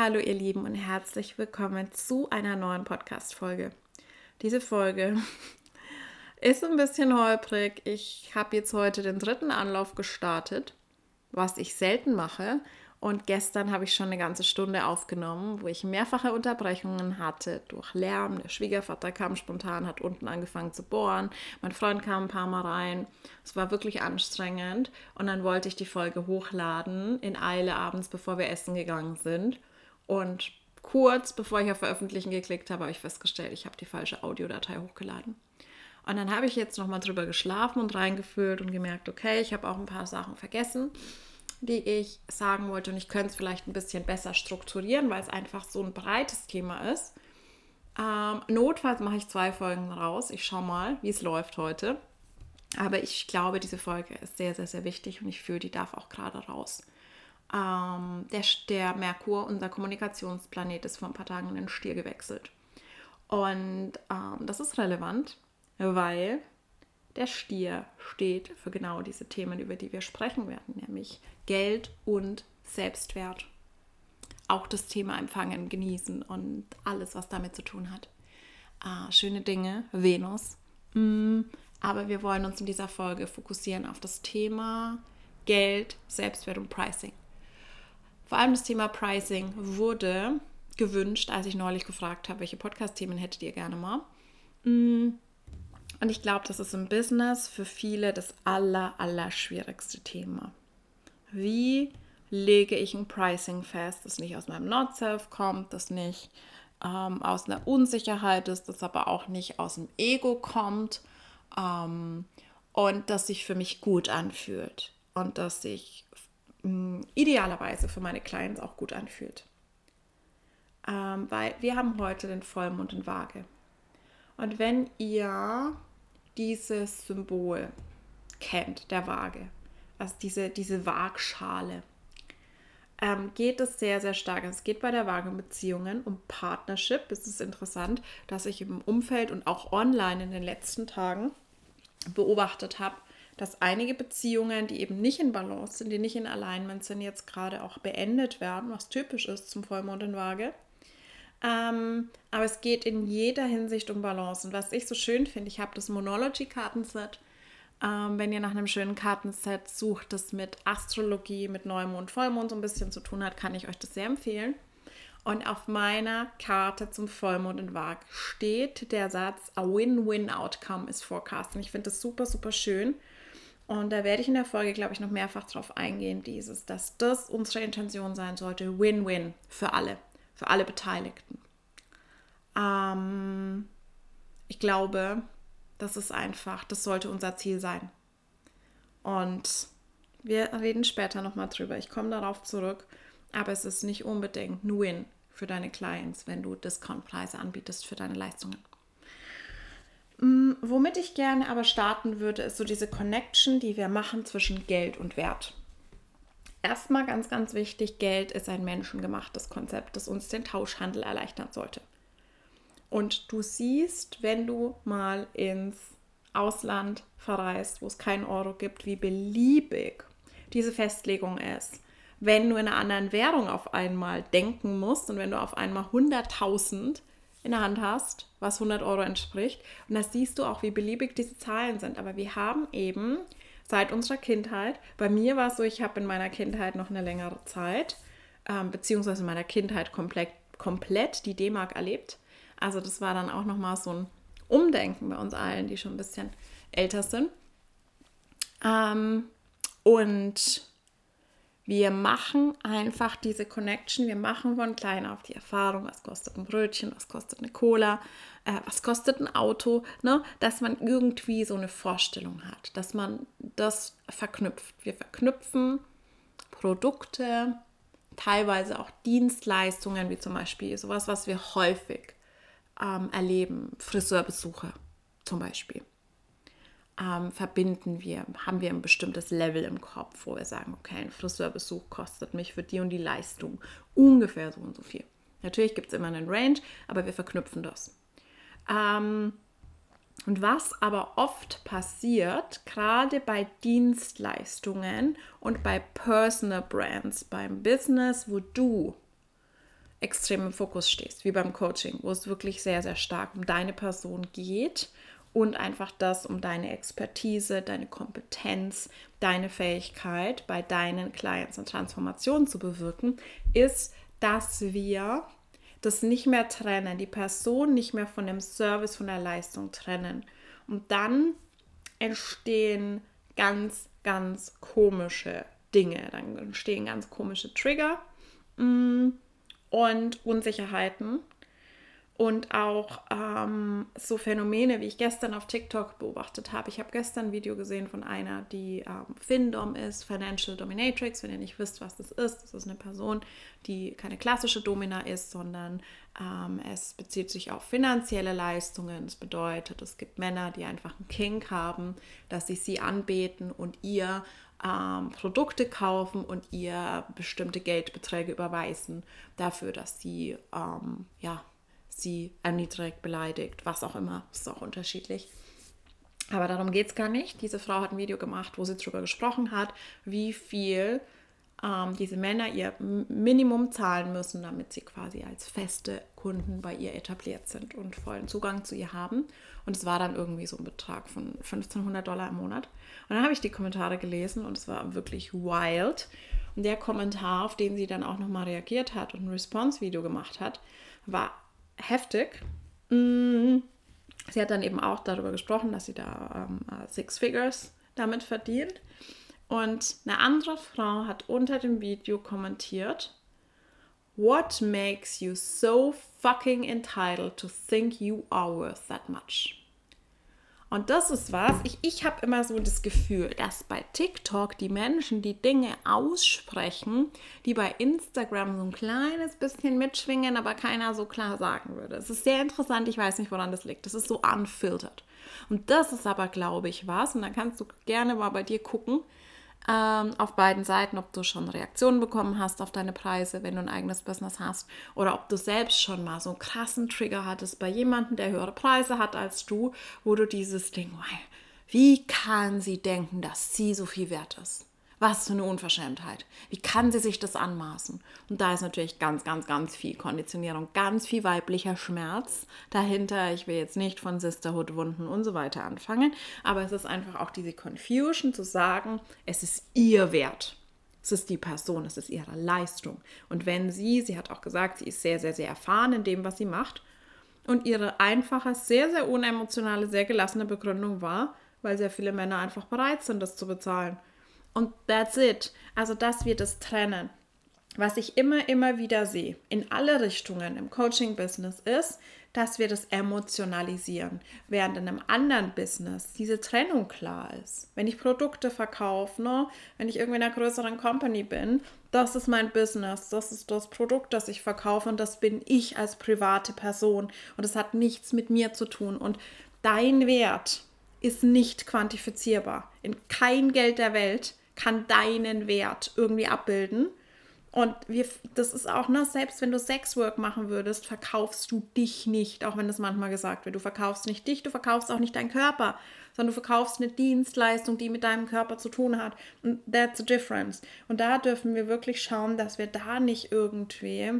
Hallo ihr Lieben und herzlich willkommen zu einer neuen Podcast-Folge. Diese Folge ist ein bisschen holprig. Ich habe jetzt heute den dritten Anlauf gestartet, was ich selten mache. Und gestern habe ich schon eine ganze Stunde aufgenommen, wo ich mehrfache Unterbrechungen hatte durch Lärm. Der Schwiegervater kam spontan, hat unten angefangen zu bohren. Mein Freund kam ein paar Mal rein. Es war wirklich anstrengend. Und dann wollte ich die Folge hochladen in Eile abends, bevor wir essen gegangen sind. Und kurz bevor ich auf Veröffentlichen geklickt habe, habe ich festgestellt, ich habe die falsche Audiodatei hochgeladen. Und dann habe ich jetzt nochmal drüber geschlafen und reingefühlt und gemerkt, okay, ich habe auch ein paar Sachen vergessen, die ich sagen wollte. Und ich könnte es vielleicht ein bisschen besser strukturieren, weil es einfach so ein breites Thema ist. Ähm, notfalls mache ich zwei Folgen raus. Ich schaue mal, wie es läuft heute. Aber ich glaube, diese Folge ist sehr, sehr, sehr wichtig und ich fühle, die darf auch gerade raus. Ähm, der, der Merkur, unser Kommunikationsplanet, ist vor ein paar Tagen in den Stier gewechselt. Und ähm, das ist relevant, weil der Stier steht für genau diese Themen, über die wir sprechen werden, nämlich Geld und Selbstwert. Auch das Thema Empfangen, Genießen und alles, was damit zu tun hat. Äh, schöne Dinge, Venus. Mm, aber wir wollen uns in dieser Folge fokussieren auf das Thema Geld, Selbstwert und Pricing. Vor allem das Thema Pricing wurde gewünscht, als ich neulich gefragt habe, welche Podcast-Themen hättet ihr gerne mal. Mm. Und ich glaube, das ist im Business für viele das aller, aller schwierigste Thema. Wie lege ich ein Pricing fest, das nicht aus meinem Not-Self kommt, das nicht ähm, aus einer Unsicherheit ist, das aber auch nicht aus dem Ego kommt ähm, und das sich für mich gut anfühlt und das sich idealerweise für meine Clients auch gut anfühlt. Ähm, weil wir haben heute den Vollmond in Waage. Und wenn ihr dieses Symbol kennt, der Waage, also diese, diese Waagschale, ähm, geht es sehr, sehr stark. Es geht bei der Waage um Beziehungen, um Partnership. Es ist interessant, dass ich im Umfeld und auch online in den letzten Tagen beobachtet habe, dass einige Beziehungen, die eben nicht in Balance sind, die nicht in Alignment sind, jetzt gerade auch beendet werden, was typisch ist zum Vollmond in Waage. Ähm, aber es geht in jeder Hinsicht um Balance. Und was ich so schön finde, ich habe das Monology-Kartenset. Ähm, wenn ihr nach einem schönen Kartenset sucht, das mit Astrologie, mit Neumond, Vollmond so ein bisschen zu tun hat, kann ich euch das sehr empfehlen. Und auf meiner Karte zum Vollmond in Waage steht der Satz, a win-win outcome is forecast. Und ich finde das super, super schön. Und da werde ich in der Folge, glaube ich, noch mehrfach drauf eingehen, dieses, dass das unsere Intention sein sollte. Win-win für alle, für alle Beteiligten. Ähm, ich glaube, das ist einfach, das sollte unser Ziel sein. Und wir reden später nochmal drüber. Ich komme darauf zurück. Aber es ist nicht unbedingt ein Win für deine Clients, wenn du Discountpreise anbietest für deine Leistungen. Mm, womit ich gerne aber starten würde, ist so diese Connection, die wir machen zwischen Geld und Wert. Erstmal ganz, ganz wichtig, Geld ist ein menschengemachtes Konzept, das uns den Tauschhandel erleichtern sollte. Und du siehst, wenn du mal ins Ausland verreist, wo es keinen Euro gibt, wie beliebig diese Festlegung ist. Wenn du in einer anderen Währung auf einmal denken musst und wenn du auf einmal 100.000 in der Hand hast, was 100 Euro entspricht. Und da siehst du auch, wie beliebig diese Zahlen sind. Aber wir haben eben seit unserer Kindheit, bei mir war es so, ich habe in meiner Kindheit noch eine längere Zeit, ähm, beziehungsweise in meiner Kindheit komplett, komplett die D-Mark erlebt. Also das war dann auch nochmal so ein Umdenken bei uns allen, die schon ein bisschen älter sind. Ähm, und wir machen einfach diese Connection, wir machen von klein auf die Erfahrung, was kostet ein Brötchen, was kostet eine Cola, äh, was kostet ein Auto, ne? dass man irgendwie so eine Vorstellung hat, dass man das verknüpft. Wir verknüpfen Produkte, teilweise auch Dienstleistungen, wie zum Beispiel sowas, was wir häufig ähm, erleben, Friseurbesuche zum Beispiel ähm, verbinden wir, haben wir ein bestimmtes Level im Kopf, wo wir sagen, okay, ein Friseurbesuch kostet mich für die und die Leistung ungefähr so und so viel. Natürlich gibt es immer einen Range, aber wir verknüpfen das. Ähm, und was aber oft passiert, gerade bei Dienstleistungen und bei Personal Brands, beim Business, wo du extrem im Fokus stehst, wie beim Coaching, wo es wirklich sehr, sehr stark um deine Person geht und einfach das um deine Expertise, deine Kompetenz, deine Fähigkeit bei deinen Clients und Transformationen zu bewirken, ist, dass wir das nicht mehr trennen, die Person nicht mehr von dem Service, von der Leistung trennen. Und dann entstehen ganz, ganz komische Dinge. Dann entstehen ganz komische Trigger mm, und Unsicherheiten und auch ähm, so Phänomene, wie ich gestern auf TikTok beobachtet habe. Ich habe gestern ein Video gesehen von einer, die ähm, FinDom ist, Financial Dominatrix. Wenn ihr nicht wisst, was das ist, das ist eine Person, die keine klassische Domina ist, sondern ähm, es bezieht sich auf finanzielle Leistungen. Das bedeutet, es gibt Männer, die einfach einen King haben, dass sie sie anbeten und ihr ähm, Produkte kaufen und ihr bestimmte Geldbeträge überweisen dafür, dass sie ähm, ja sie erniedrigt, beleidigt, was auch immer. Das ist auch unterschiedlich. Aber darum geht es gar nicht. Diese Frau hat ein Video gemacht, wo sie darüber gesprochen hat, wie viel ähm, diese Männer ihr Minimum zahlen müssen, damit sie quasi als feste Kunden bei ihr etabliert sind und vollen Zugang zu ihr haben. Und es war dann irgendwie so ein Betrag von 1500 Dollar im Monat. Und dann habe ich die Kommentare gelesen und es war wirklich wild. Und der Kommentar, auf den sie dann auch nochmal reagiert hat und ein Response-Video gemacht hat, war heftig. Mm. Sie hat dann eben auch darüber gesprochen, dass sie da ähm, Six Figures damit verdient. Und eine andere Frau hat unter dem Video kommentiert, What makes you so fucking entitled to think you are worth that much? Und das ist was, ich, ich habe immer so das Gefühl, dass bei TikTok die Menschen die Dinge aussprechen, die bei Instagram so ein kleines bisschen mitschwingen, aber keiner so klar sagen würde. Es ist sehr interessant, ich weiß nicht, woran das liegt. Das ist so unfiltert. Und das ist aber, glaube ich, was, und da kannst du gerne mal bei dir gucken, ähm, auf beiden Seiten, ob du schon Reaktionen bekommen hast auf deine Preise, wenn du ein eigenes Business hast, oder ob du selbst schon mal so einen krassen Trigger hattest bei jemandem, der höhere Preise hat als du, wo du dieses Ding, wie kann sie denken, dass sie so viel wert ist? Was für eine Unverschämtheit. Wie kann sie sich das anmaßen? Und da ist natürlich ganz, ganz, ganz viel Konditionierung, ganz viel weiblicher Schmerz dahinter. Ich will jetzt nicht von Sisterhood-Wunden und so weiter anfangen, aber es ist einfach auch diese Confusion zu sagen, es ist ihr Wert. Es ist die Person, es ist ihre Leistung. Und wenn sie, sie hat auch gesagt, sie ist sehr, sehr, sehr erfahren in dem, was sie macht. Und ihre einfache, sehr, sehr unemotionale, sehr gelassene Begründung war, weil sehr viele Männer einfach bereit sind, das zu bezahlen. Und that's it. Also, dass wir das trennen. Was ich immer, immer wieder sehe, in alle Richtungen im Coaching-Business ist, dass wir das emotionalisieren, während in einem anderen Business diese Trennung klar ist. Wenn ich Produkte verkaufe, ne, wenn ich irgendwie in einer größeren Company bin, das ist mein Business, das ist das Produkt, das ich verkaufe und das bin ich als private Person und das hat nichts mit mir zu tun und dein Wert ist nicht quantifizierbar. In kein Geld der Welt kann deinen Wert irgendwie abbilden. Und wir, das ist auch, ne, selbst wenn du Sexwork machen würdest, verkaufst du dich nicht, auch wenn das manchmal gesagt wird. Du verkaufst nicht dich, du verkaufst auch nicht deinen Körper, sondern du verkaufst eine Dienstleistung, die mit deinem Körper zu tun hat. Und that's the difference. Und da dürfen wir wirklich schauen, dass wir da nicht irgendwie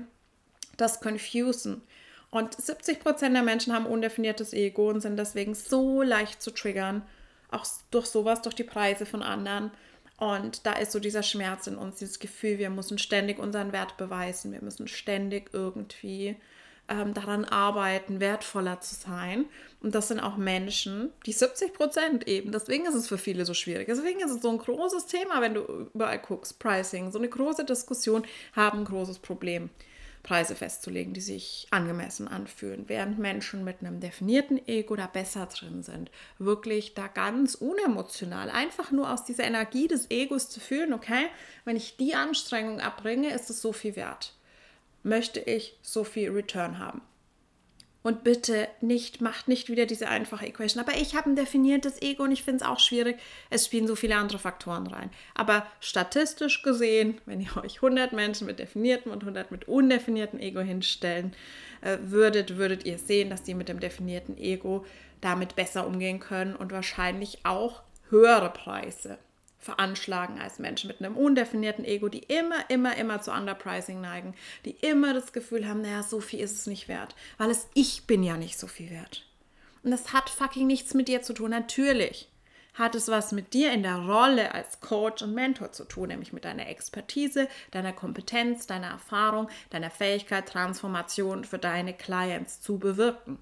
das confusen. Und 70 Prozent der Menschen haben undefiniertes Ego und sind deswegen so leicht zu triggern, auch durch sowas, durch die Preise von anderen. Und da ist so dieser Schmerz in uns, dieses Gefühl, wir müssen ständig unseren Wert beweisen, wir müssen ständig irgendwie ähm, daran arbeiten, wertvoller zu sein. Und das sind auch Menschen, die 70 Prozent eben, deswegen ist es für viele so schwierig. Deswegen ist es so ein großes Thema, wenn du überall guckst, Pricing, so eine große Diskussion, haben ein großes Problem. Preise festzulegen, die sich angemessen anfühlen, während Menschen mit einem definierten Ego da besser drin sind. Wirklich da ganz unemotional, einfach nur aus dieser Energie des Egos zu fühlen, okay, wenn ich die Anstrengung abbringe, ist es so viel wert. Möchte ich so viel Return haben. Und bitte nicht, macht nicht wieder diese einfache Equation. Aber ich habe ein definiertes Ego und ich finde es auch schwierig. Es spielen so viele andere Faktoren rein. Aber statistisch gesehen, wenn ihr euch 100 Menschen mit definiertem und 100 mit undefiniertem Ego hinstellen äh, würdet, würdet ihr sehen, dass die mit dem definierten Ego damit besser umgehen können und wahrscheinlich auch höhere Preise veranschlagen als Menschen mit einem undefinierten Ego, die immer, immer, immer zu Underpricing neigen, die immer das Gefühl haben, naja, so viel ist es nicht wert, weil es ich bin ja nicht so viel wert. Und das hat fucking nichts mit dir zu tun. Natürlich hat es was mit dir in der Rolle als Coach und Mentor zu tun, nämlich mit deiner Expertise, deiner Kompetenz, deiner Erfahrung, deiner Fähigkeit, Transformation für deine Clients zu bewirken.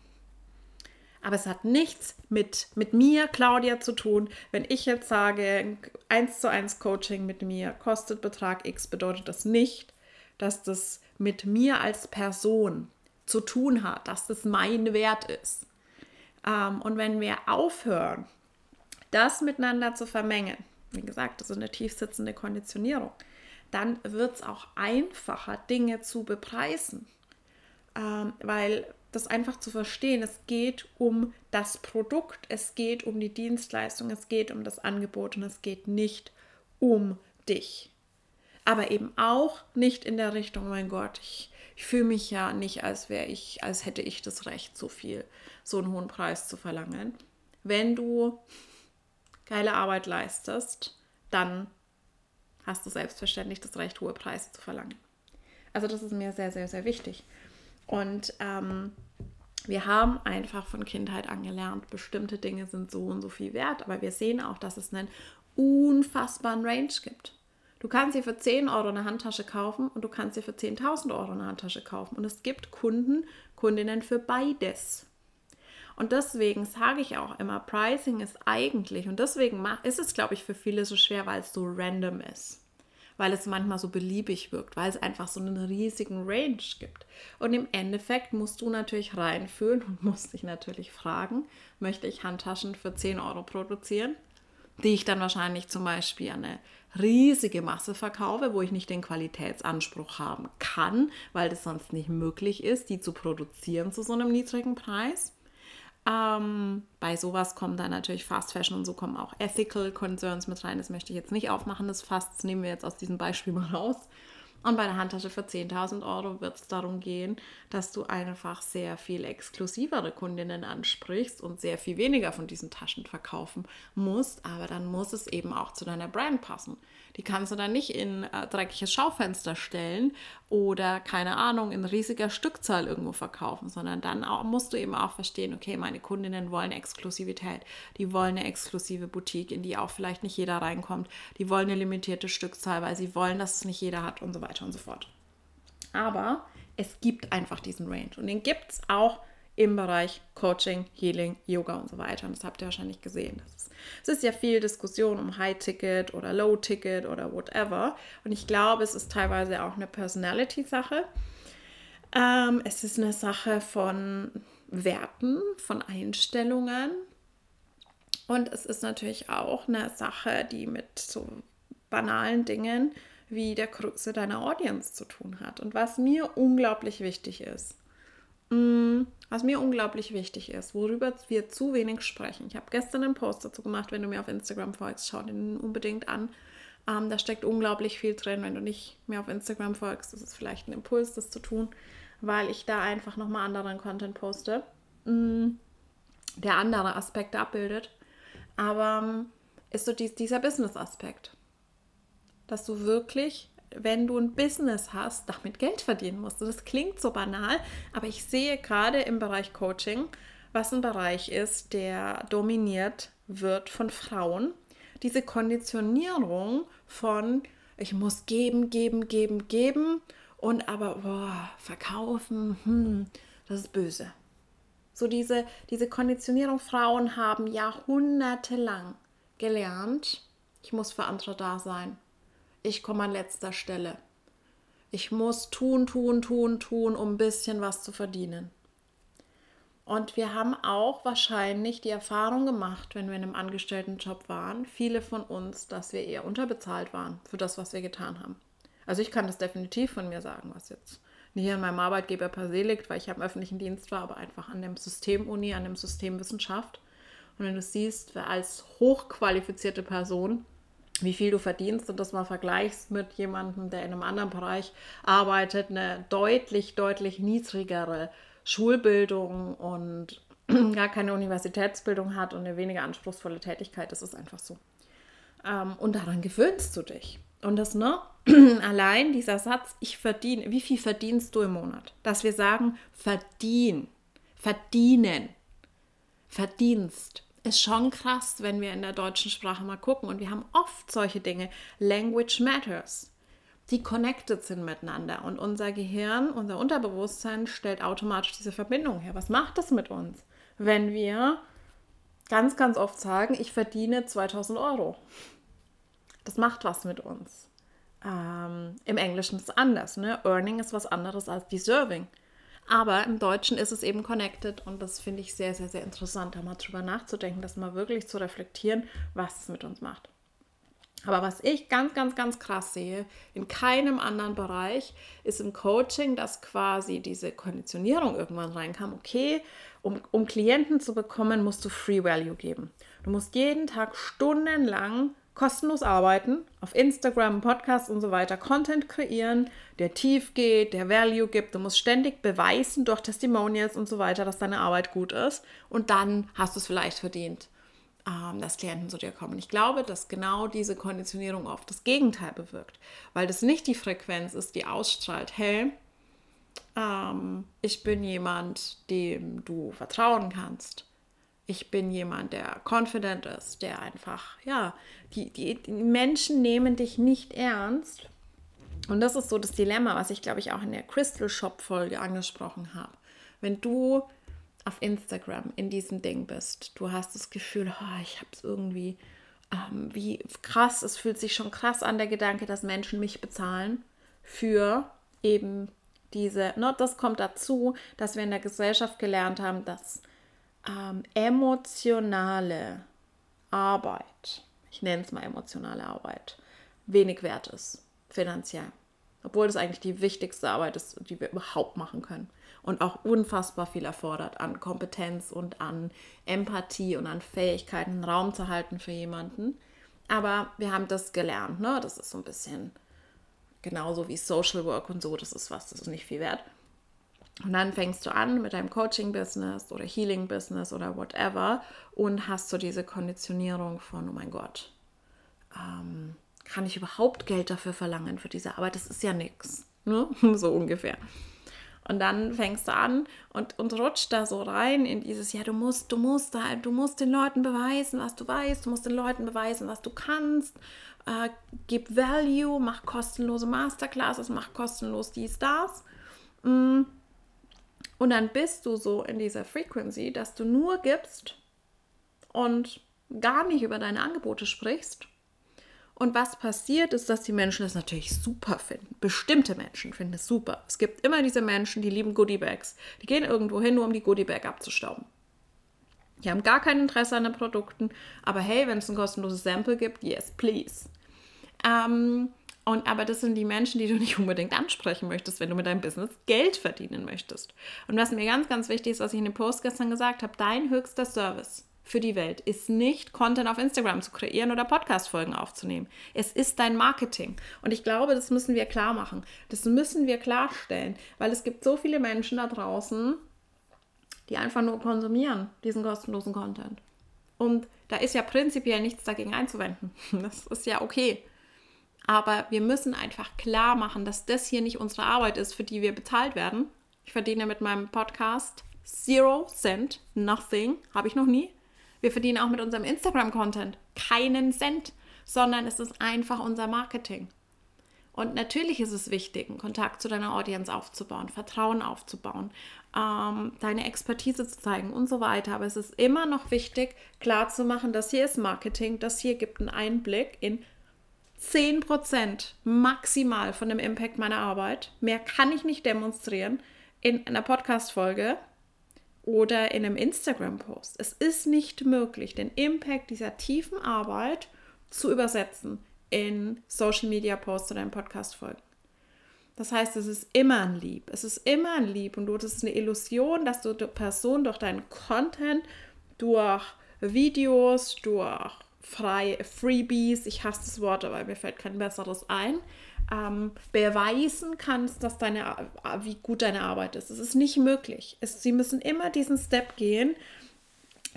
Aber es hat nichts mit, mit mir, Claudia, zu tun. Wenn ich jetzt sage, 1 zu 1 Coaching mit mir kostet Betrag X, bedeutet das nicht, dass das mit mir als Person zu tun hat, dass das mein Wert ist. Ähm, und wenn wir aufhören, das miteinander zu vermengen, wie gesagt, das ist eine tiefsitzende Konditionierung, dann wird es auch einfacher, Dinge zu bepreisen. Ähm, weil das einfach zu verstehen. Es geht um das Produkt, es geht um die Dienstleistung, es geht um das Angebot und es geht nicht um dich. Aber eben auch nicht in der Richtung, mein Gott, ich, ich fühle mich ja nicht, als wäre ich, als hätte ich das Recht, so viel, so einen hohen Preis zu verlangen. Wenn du geile Arbeit leistest, dann hast du selbstverständlich das Recht, hohe Preise zu verlangen. Also das ist mir sehr, sehr, sehr wichtig. Und ähm, wir haben einfach von Kindheit an gelernt, bestimmte Dinge sind so und so viel wert, aber wir sehen auch, dass es einen unfassbaren Range gibt. Du kannst dir für 10 Euro eine Handtasche kaufen und du kannst dir für 10.000 Euro eine Handtasche kaufen. Und es gibt Kunden, Kundinnen für beides. Und deswegen sage ich auch immer, Pricing ist eigentlich, und deswegen ist es, glaube ich, für viele so schwer, weil es so random ist weil es manchmal so beliebig wirkt, weil es einfach so einen riesigen Range gibt. Und im Endeffekt musst du natürlich reinfühlen und musst dich natürlich fragen, möchte ich Handtaschen für 10 Euro produzieren, die ich dann wahrscheinlich zum Beispiel eine riesige Masse verkaufe, wo ich nicht den Qualitätsanspruch haben kann, weil das sonst nicht möglich ist, die zu produzieren zu so einem niedrigen Preis. Ähm, bei sowas kommen dann natürlich Fast Fashion und so kommen auch Ethical Concerns mit rein. Das möchte ich jetzt nicht aufmachen, das Fast nehmen wir jetzt aus diesem Beispiel mal raus. Und bei der Handtasche für 10.000 Euro wird es darum gehen, dass du einfach sehr viel exklusivere Kundinnen ansprichst und sehr viel weniger von diesen Taschen verkaufen musst. Aber dann muss es eben auch zu deiner Brand passen. Die kannst du dann nicht in äh, dreckiges Schaufenster stellen oder, keine Ahnung, in riesiger Stückzahl irgendwo verkaufen, sondern dann auch, musst du eben auch verstehen, okay, meine Kundinnen wollen Exklusivität. Die wollen eine exklusive Boutique, in die auch vielleicht nicht jeder reinkommt. Die wollen eine limitierte Stückzahl, weil sie wollen, dass es nicht jeder hat und so weiter und so fort. Aber es gibt einfach diesen Range und den gibt es auch im Bereich Coaching, Healing, Yoga und so weiter. Und das habt ihr wahrscheinlich gesehen. Ist, es ist ja viel Diskussion um High-Ticket oder Low-Ticket oder whatever. Und ich glaube, es ist teilweise auch eine Personality-Sache. Ähm, es ist eine Sache von Werten, von Einstellungen. Und es ist natürlich auch eine Sache, die mit so banalen Dingen wie der Größe deiner Audience zu tun hat. Und was mir unglaublich wichtig ist, was mir unglaublich wichtig ist, worüber wir zu wenig sprechen. Ich habe gestern einen Post dazu gemacht, wenn du mir auf Instagram folgst, schau den unbedingt an. Ähm, da steckt unglaublich viel drin. Wenn du nicht mehr auf Instagram folgst, ist es vielleicht ein Impuls, das zu tun, weil ich da einfach nochmal anderen Content poste, mm, der andere Aspekte abbildet. Aber ähm, ist so dieser Business-Aspekt, dass du wirklich wenn du ein Business hast, damit Geld verdienen musst. das klingt so banal, aber ich sehe gerade im Bereich Coaching, was ein Bereich ist, der dominiert wird von Frauen. Diese Konditionierung von ich muss geben, geben, geben, geben und aber boah, verkaufen, hm, das ist böse. So diese, diese Konditionierung, Frauen haben jahrhundertelang gelernt, ich muss für andere da sein ich komme an letzter Stelle. Ich muss tun, tun, tun, tun, um ein bisschen was zu verdienen. Und wir haben auch wahrscheinlich die Erfahrung gemacht, wenn wir in einem Angestelltenjob waren, viele von uns, dass wir eher unterbezahlt waren für das, was wir getan haben. Also ich kann das definitiv von mir sagen, was jetzt nicht an meinem Arbeitgeber per se liegt, weil ich im öffentlichen Dienst war, aber einfach an dem System Uni, an dem System Wissenschaft. Und wenn du siehst, als hochqualifizierte Person wie viel du verdienst und das mal vergleichst mit jemandem, der in einem anderen Bereich arbeitet, eine deutlich, deutlich niedrigere Schulbildung und gar keine Universitätsbildung hat und eine weniger anspruchsvolle Tätigkeit, das ist einfach so. Ähm, und daran gewöhnst du dich. Und das, ne? Allein dieser Satz, ich verdiene, wie viel verdienst du im Monat? Dass wir sagen, verdien, verdienen, verdienst. Ist schon krass, wenn wir in der deutschen Sprache mal gucken. Und wir haben oft solche Dinge. Language matters. Die connected sind miteinander. Und unser Gehirn, unser Unterbewusstsein stellt automatisch diese Verbindung her. Was macht das mit uns, wenn wir ganz, ganz oft sagen, ich verdiene 2000 Euro? Das macht was mit uns. Ähm, Im Englischen ist es anders. Ne? Earning ist was anderes als deserving. Aber im Deutschen ist es eben connected und das finde ich sehr, sehr, sehr interessant, da mal drüber nachzudenken, das mal wirklich zu reflektieren, was es mit uns macht. Aber was ich ganz, ganz, ganz krass sehe, in keinem anderen Bereich, ist im Coaching, dass quasi diese Konditionierung irgendwann reinkam. Okay, um, um Klienten zu bekommen, musst du Free Value geben. Du musst jeden Tag stundenlang kostenlos arbeiten, auf Instagram, Podcast und so weiter, Content kreieren, der tief geht, der Value gibt. Du musst ständig beweisen durch Testimonials und so weiter, dass deine Arbeit gut ist. Und dann hast du es vielleicht verdient, ähm, dass Klienten zu dir kommen. Ich glaube, dass genau diese Konditionierung oft das Gegenteil bewirkt, weil das nicht die Frequenz ist, die ausstrahlt, hey, ähm, ich bin jemand, dem du vertrauen kannst ich bin jemand, der confident ist, der einfach, ja, die, die, die Menschen nehmen dich nicht ernst. Und das ist so das Dilemma, was ich, glaube ich, auch in der Crystal Shop-Folge angesprochen habe. Wenn du auf Instagram in diesem Ding bist, du hast das Gefühl, oh, ich habe es irgendwie, ähm, wie krass, es fühlt sich schon krass an, der Gedanke, dass Menschen mich bezahlen für eben diese, ne, das kommt dazu, dass wir in der Gesellschaft gelernt haben, dass ähm, emotionale Arbeit, ich nenne es mal emotionale Arbeit, wenig wert ist, finanziell. Obwohl das eigentlich die wichtigste Arbeit ist, die wir überhaupt machen können. Und auch unfassbar viel erfordert an Kompetenz und an Empathie und an Fähigkeiten, Raum zu halten für jemanden. Aber wir haben das gelernt, ne? Das ist so ein bisschen genauso wie Social Work und so, das ist was, das ist nicht viel wert. Und dann fängst du an mit deinem Coaching-Business oder Healing-Business oder whatever und hast so diese Konditionierung von, oh mein Gott, ähm, kann ich überhaupt Geld dafür verlangen für diese Arbeit? Das ist ja nichts, ne? so ungefähr. Und dann fängst du an und, und rutscht da so rein in dieses, ja, du musst, du musst da, du musst den Leuten beweisen, was du weißt, du musst den Leuten beweisen, was du kannst, äh, gib Value, mach kostenlose Masterclasses, mach kostenlos dies, das. Mm und dann bist du so in dieser Frequency, dass du nur gibst und gar nicht über deine Angebote sprichst. Und was passiert ist, dass die Menschen das natürlich super finden. Bestimmte Menschen finden es super. Es gibt immer diese Menschen, die lieben Goodiebags. Die gehen irgendwo hin, nur um die Goodiebag abzustauben. Die haben gar kein Interesse an den Produkten, aber hey, wenn es ein kostenloses Sample gibt, yes, please. Ähm, und aber das sind die Menschen, die du nicht unbedingt ansprechen möchtest, wenn du mit deinem Business Geld verdienen möchtest. Und was mir ganz, ganz wichtig ist, was ich in dem Post gestern gesagt habe, dein höchster Service für die Welt ist nicht Content auf Instagram zu kreieren oder Podcast-Folgen aufzunehmen. Es ist dein Marketing. Und ich glaube, das müssen wir klar machen. Das müssen wir klarstellen, weil es gibt so viele Menschen da draußen, die einfach nur konsumieren, diesen kostenlosen Content. Und da ist ja prinzipiell nichts dagegen einzuwenden. Das ist ja okay. Aber wir müssen einfach klar machen, dass das hier nicht unsere Arbeit ist, für die wir bezahlt werden. Ich verdiene mit meinem Podcast Zero Cent, nothing, habe ich noch nie. Wir verdienen auch mit unserem Instagram-Content keinen Cent, sondern es ist einfach unser Marketing. Und natürlich ist es wichtig, einen Kontakt zu deiner Audience aufzubauen, Vertrauen aufzubauen, ähm, deine Expertise zu zeigen und so weiter. Aber es ist immer noch wichtig, klarzumachen, dass hier ist Marketing, das hier gibt einen Einblick in 10% maximal von dem Impact meiner Arbeit. Mehr kann ich nicht demonstrieren in einer Podcast-Folge oder in einem Instagram-Post. Es ist nicht möglich, den Impact dieser tiefen Arbeit zu übersetzen in Social-Media-Posts oder in Podcast-Folgen. Das heißt, es ist immer ein Lieb. Es ist immer ein Lieb und du, das ist eine Illusion, dass du die Person durch deinen Content, durch Videos, durch frei, Freebies, ich hasse das Wort, aber mir fällt kein besseres ein, ähm, beweisen kannst, dass deine, äh, wie gut deine Arbeit ist. Es ist nicht möglich. Es, sie müssen immer diesen Step gehen.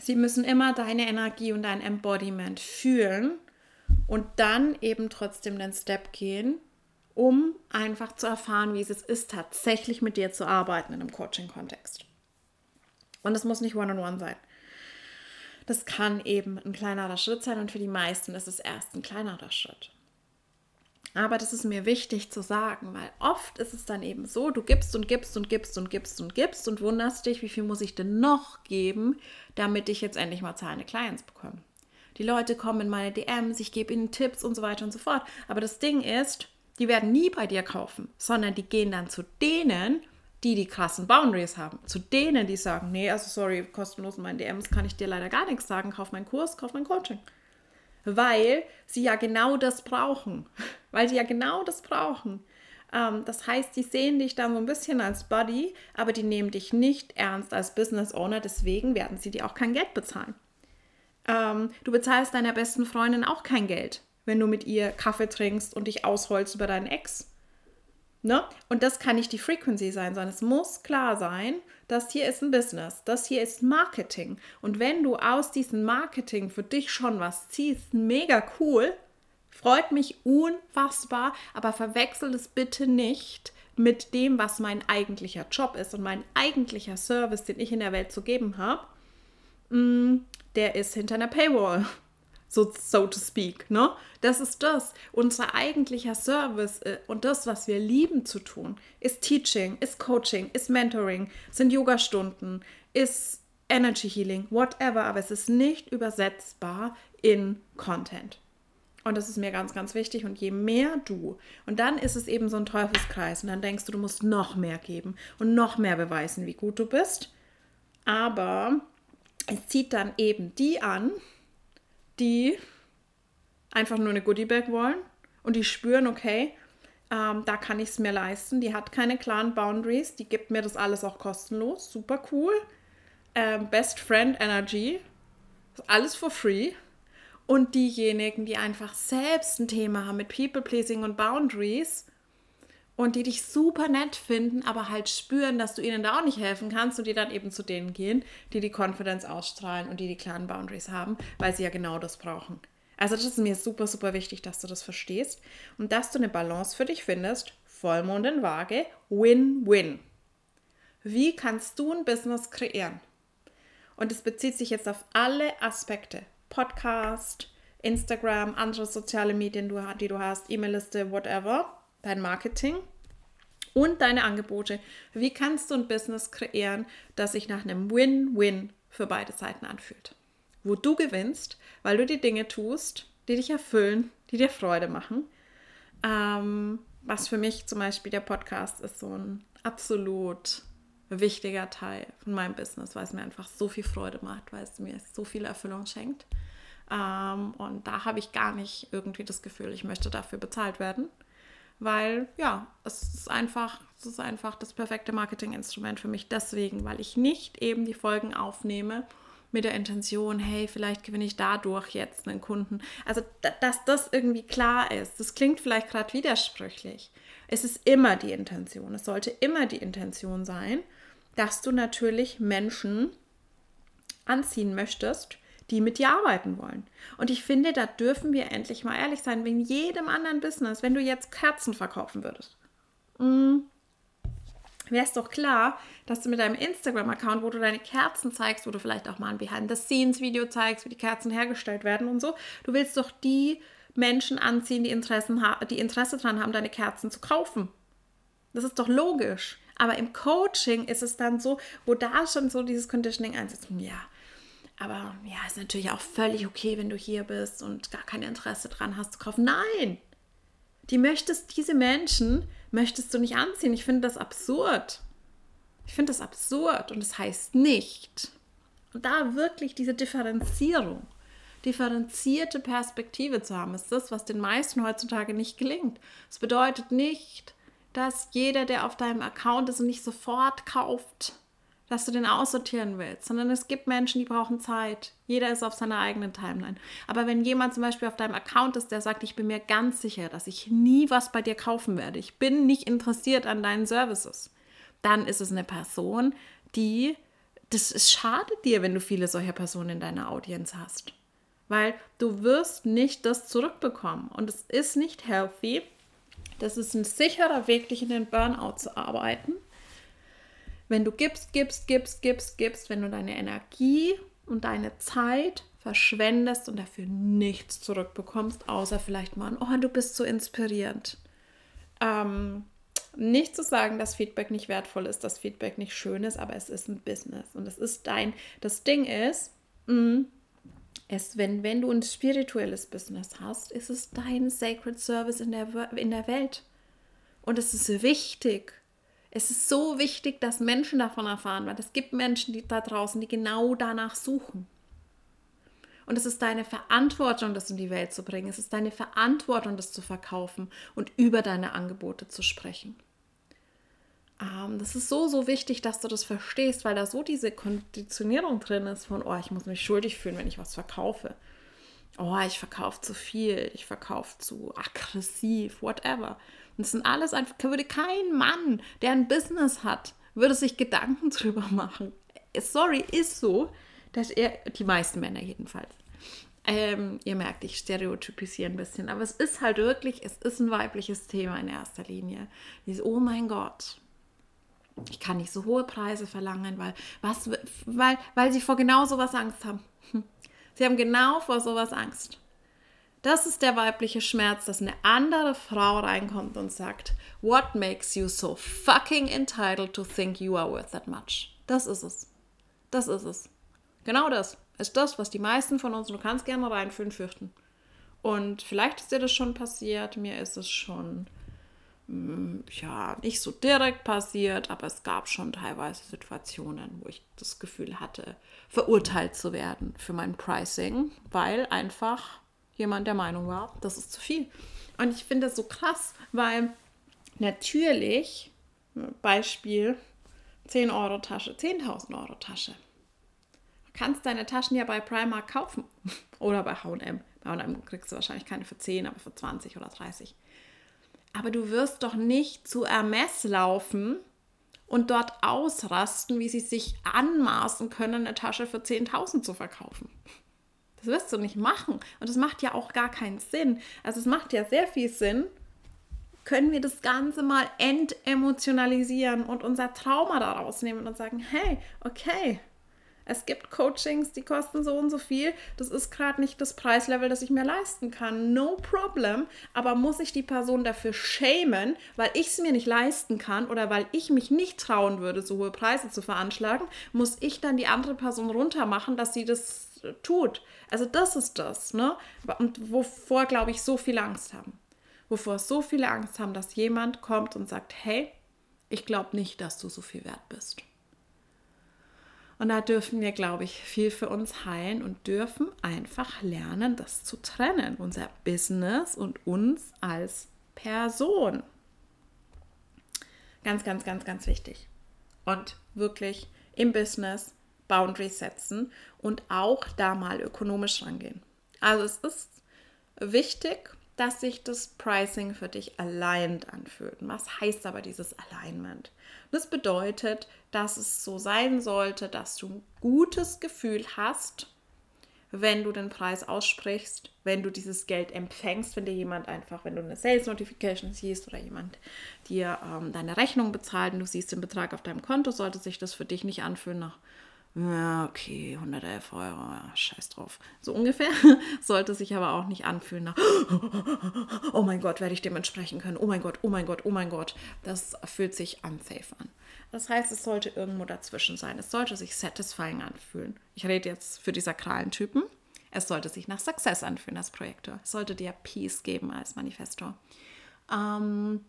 Sie müssen immer deine Energie und dein Embodiment fühlen und dann eben trotzdem den Step gehen, um einfach zu erfahren, wie es ist, tatsächlich mit dir zu arbeiten in einem Coaching-Kontext. Und es muss nicht One-on-One -on -one sein. Das kann eben ein kleinerer Schritt sein und für die meisten ist es erst ein kleinerer Schritt. Aber das ist mir wichtig zu sagen, weil oft ist es dann eben so, du gibst und gibst und gibst und gibst und gibst und wunderst dich, wie viel muss ich denn noch geben, damit ich jetzt endlich mal zahlende Clients bekomme. Die Leute kommen in meine DMs, ich gebe ihnen Tipps und so weiter und so fort. Aber das Ding ist, die werden nie bei dir kaufen, sondern die gehen dann zu denen, die die krassen Boundaries haben. Zu denen, die sagen, nee, also sorry, kostenlos in meinen DMs kann ich dir leider gar nichts sagen, kauf meinen Kurs, kauf mein Coaching weil sie ja genau das brauchen. Weil sie ja genau das brauchen. Ähm, das heißt, die sehen dich dann so ein bisschen als Buddy, aber die nehmen dich nicht ernst als Business Owner, deswegen werden sie dir auch kein Geld bezahlen. Ähm, du bezahlst deiner besten Freundin auch kein Geld, wenn du mit ihr Kaffee trinkst und dich ausholst über deinen Ex. Ne? Und das kann nicht die Frequency sein, sondern es muss klar sein, das hier ist ein Business, das hier ist Marketing. Und wenn du aus diesem Marketing für dich schon was ziehst, mega cool, freut mich unfassbar, aber verwechsel es bitte nicht mit dem, was mein eigentlicher Job ist und mein eigentlicher Service, den ich in der Welt zu geben habe. Mm, der ist hinter einer Paywall so, so to speak. Ne? Das ist das. Unser eigentlicher Service äh, und das, was wir lieben zu tun, ist Teaching, ist Coaching, ist Mentoring, sind Yoga-Stunden, ist Energy Healing, whatever, aber es ist nicht übersetzbar in Content. Und das ist mir ganz, ganz wichtig. Und je mehr du, und dann ist es eben so ein Teufelskreis. Und dann denkst du, du musst noch mehr geben und noch mehr beweisen, wie gut du bist. Aber es zieht dann eben die an, die einfach nur eine Goodiebag wollen und die spüren, okay, ähm, da kann ich es mir leisten. Die hat keine klaren Boundaries, die gibt mir das alles auch kostenlos, super cool. Ähm, Best Friend Energy, alles for free. Und diejenigen, die einfach selbst ein Thema haben mit People Pleasing und Boundaries und die dich super nett finden, aber halt spüren, dass du ihnen da auch nicht helfen kannst und die dann eben zu denen gehen, die die Confidence ausstrahlen und die die klaren Boundaries haben, weil sie ja genau das brauchen. Also das ist mir super, super wichtig, dass du das verstehst und dass du eine Balance für dich findest. Vollmond in Waage, Win-Win. Wie kannst du ein Business kreieren? Und es bezieht sich jetzt auf alle Aspekte. Podcast, Instagram, andere soziale Medien, die du hast, E-Mail-Liste, whatever dein Marketing und deine Angebote. Wie kannst du ein Business kreieren, das sich nach einem Win-Win für beide Seiten anfühlt? Wo du gewinnst, weil du die Dinge tust, die dich erfüllen, die dir Freude machen. Ähm, was für mich zum Beispiel der Podcast ist so ein absolut wichtiger Teil von meinem Business, weil es mir einfach so viel Freude macht, weil es mir so viel Erfüllung schenkt. Ähm, und da habe ich gar nicht irgendwie das Gefühl, ich möchte dafür bezahlt werden weil ja, es ist einfach, es ist einfach das perfekte Marketinginstrument für mich deswegen, weil ich nicht eben die Folgen aufnehme mit der Intention, hey, vielleicht gewinne ich dadurch jetzt einen Kunden. Also, dass das irgendwie klar ist, das klingt vielleicht gerade widersprüchlich. Es ist immer die Intention, es sollte immer die Intention sein, dass du natürlich Menschen anziehen möchtest, die mit dir arbeiten wollen. Und ich finde, da dürfen wir endlich mal ehrlich sein, wegen jedem anderen Business, wenn du jetzt Kerzen verkaufen würdest. Mm, wäre es doch klar, dass du mit deinem Instagram-Account, wo du deine Kerzen zeigst, wo du vielleicht auch mal ein Behind-the-Scenes-Video zeigst, wie die Kerzen hergestellt werden und so, du willst doch die Menschen anziehen, die, Interessen die Interesse daran haben, deine Kerzen zu kaufen. Das ist doch logisch. Aber im Coaching ist es dann so, wo da schon so dieses Conditioning einsetzt, ja, aber ja, ist natürlich auch völlig okay, wenn du hier bist und gar kein Interesse dran hast zu kaufen. Nein! Die möchtest, diese Menschen möchtest du nicht anziehen. Ich finde das absurd. Ich finde das absurd und es das heißt nicht. Und da wirklich diese Differenzierung, differenzierte Perspektive zu haben, ist das, was den meisten heutzutage nicht gelingt. Es bedeutet nicht, dass jeder, der auf deinem Account ist und nicht sofort kauft, dass du den aussortieren willst, sondern es gibt Menschen, die brauchen Zeit. Jeder ist auf seiner eigenen Timeline. Aber wenn jemand zum Beispiel auf deinem Account ist, der sagt, ich bin mir ganz sicher, dass ich nie was bei dir kaufen werde, ich bin nicht interessiert an deinen Services, dann ist es eine Person, die, das ist schade dir, wenn du viele solcher Personen in deiner Audienz hast. weil du wirst nicht das zurückbekommen und es ist nicht healthy. Das ist ein sicherer Weg, dich in den Burnout zu arbeiten. Wenn du gibst, gibst, gibst, gibst, gibst, wenn du deine Energie und deine Zeit verschwendest und dafür nichts zurückbekommst, außer vielleicht mal, oh, du bist so inspirierend. Ähm, nicht zu sagen, dass Feedback nicht wertvoll ist, dass Feedback nicht schön ist, aber es ist ein Business und es ist dein, das Ding ist, mm, es, wenn, wenn du ein spirituelles Business hast, ist es dein Sacred Service in der, in der Welt. Und es ist wichtig. Es ist so wichtig, dass Menschen davon erfahren, weil es gibt Menschen die da draußen, die genau danach suchen. Und es ist deine Verantwortung, das in die Welt zu bringen. Es ist deine Verantwortung, das zu verkaufen und über deine Angebote zu sprechen. Ähm, das ist so, so wichtig, dass du das verstehst, weil da so diese Konditionierung drin ist von, oh, ich muss mich schuldig fühlen, wenn ich was verkaufe. Oh, ich verkaufe zu viel, ich verkaufe zu aggressiv, whatever. Und das sind alles einfach, würde kein Mann, der ein Business hat, würde sich Gedanken drüber machen. Sorry, ist so, dass er, die meisten Männer jedenfalls. Ähm, ihr merkt, ich stereotypisiere ein bisschen, aber es ist halt wirklich, es ist ein weibliches Thema in erster Linie. Dieses, oh mein Gott, ich kann nicht so hohe Preise verlangen, weil, was, weil, weil sie vor genau sowas Angst haben. Sie haben genau vor sowas Angst. Das ist der weibliche Schmerz, dass eine andere Frau reinkommt und sagt, What makes you so fucking entitled to think you are worth that much? Das ist es. Das ist es. Genau das ist das, was die meisten von uns, du kannst gerne reinfühlen, fürchten. Und vielleicht ist dir das schon passiert, mir ist es schon Mm, ja, nicht so direkt passiert, aber es gab schon teilweise Situationen, wo ich das Gefühl hatte, verurteilt zu werden für mein Pricing, weil einfach jemand der Meinung war, das ist zu viel. Und ich finde das so krass, weil natürlich, Beispiel, 10 Euro Tasche, 10.000 Euro Tasche. Du kannst deine Taschen ja bei Primark kaufen oder bei H&M. Bei H&M kriegst du wahrscheinlich keine für 10, aber für 20 oder 30. Aber du wirst doch nicht zu Hermes laufen und dort ausrasten, wie sie sich anmaßen können, eine Tasche für 10.000 zu verkaufen. Das wirst du nicht machen. Und das macht ja auch gar keinen Sinn. Also es macht ja sehr viel Sinn, können wir das Ganze mal entemotionalisieren und unser Trauma daraus nehmen und sagen, hey, okay, es gibt Coachings, die kosten so und so viel. Das ist gerade nicht das Preislevel, das ich mir leisten kann. No problem. Aber muss ich die Person dafür schämen, weil ich es mir nicht leisten kann oder weil ich mich nicht trauen würde, so hohe Preise zu veranschlagen, muss ich dann die andere Person runtermachen, dass sie das tut. Also das ist das, ne? Und wovor, glaube ich, so viel Angst haben. Wovor so viele Angst haben, dass jemand kommt und sagt, hey, ich glaube nicht, dass du so viel wert bist. Und da dürfen wir, glaube ich, viel für uns heilen und dürfen einfach lernen, das zu trennen, unser Business und uns als Person. Ganz, ganz, ganz, ganz wichtig. Und wirklich im Business Boundaries setzen und auch da mal ökonomisch rangehen. Also es ist wichtig, dass sich das Pricing für dich aligned anfühlt. Was heißt aber dieses Alignment? Das bedeutet, dass es so sein sollte, dass du ein gutes Gefühl hast, wenn du den Preis aussprichst, wenn du dieses Geld empfängst, wenn dir jemand einfach, wenn du eine Sales Notification siehst oder jemand dir ähm, deine Rechnung bezahlt und du siehst den Betrag auf deinem Konto, sollte sich das für dich nicht anfühlen nach ja, okay, 111 Euro, ja, scheiß drauf. So ungefähr. Sollte sich aber auch nicht anfühlen nach, oh mein Gott, werde ich dementsprechend können. Oh mein Gott, oh mein Gott, oh mein Gott. Das fühlt sich unsafe an. Das heißt, es sollte irgendwo dazwischen sein. Es sollte sich satisfying anfühlen. Ich rede jetzt für die sakralen Typen. Es sollte sich nach Success anfühlen als Projektor. Es sollte dir Peace geben als Manifestor. Ähm,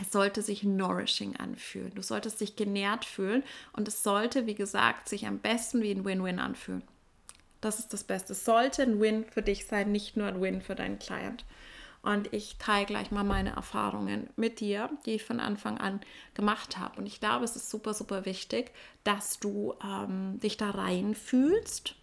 es sollte sich nourishing anfühlen. Du solltest dich genährt fühlen und es sollte, wie gesagt, sich am besten wie ein Win-Win anfühlen. Das ist das Beste. Es sollte ein Win für dich sein, nicht nur ein Win für deinen Client. Und ich teile gleich mal meine Erfahrungen mit dir, die ich von Anfang an gemacht habe. Und ich glaube, es ist super, super wichtig, dass du ähm, dich da reinfühlst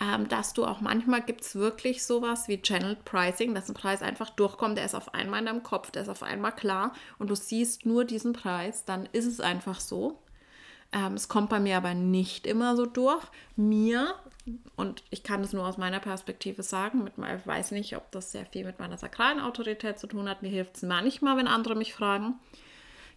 ähm, dass du auch manchmal gibt es wirklich sowas wie Channeled Pricing, dass ein Preis einfach durchkommt, der ist auf einmal in deinem Kopf, der ist auf einmal klar und du siehst nur diesen Preis, dann ist es einfach so. Ähm, es kommt bei mir aber nicht immer so durch. Mir und ich kann es nur aus meiner Perspektive sagen, mit, ich weiß nicht, ob das sehr viel mit meiner sakralen Autorität zu tun hat. Mir hilft es manchmal, wenn andere mich fragen.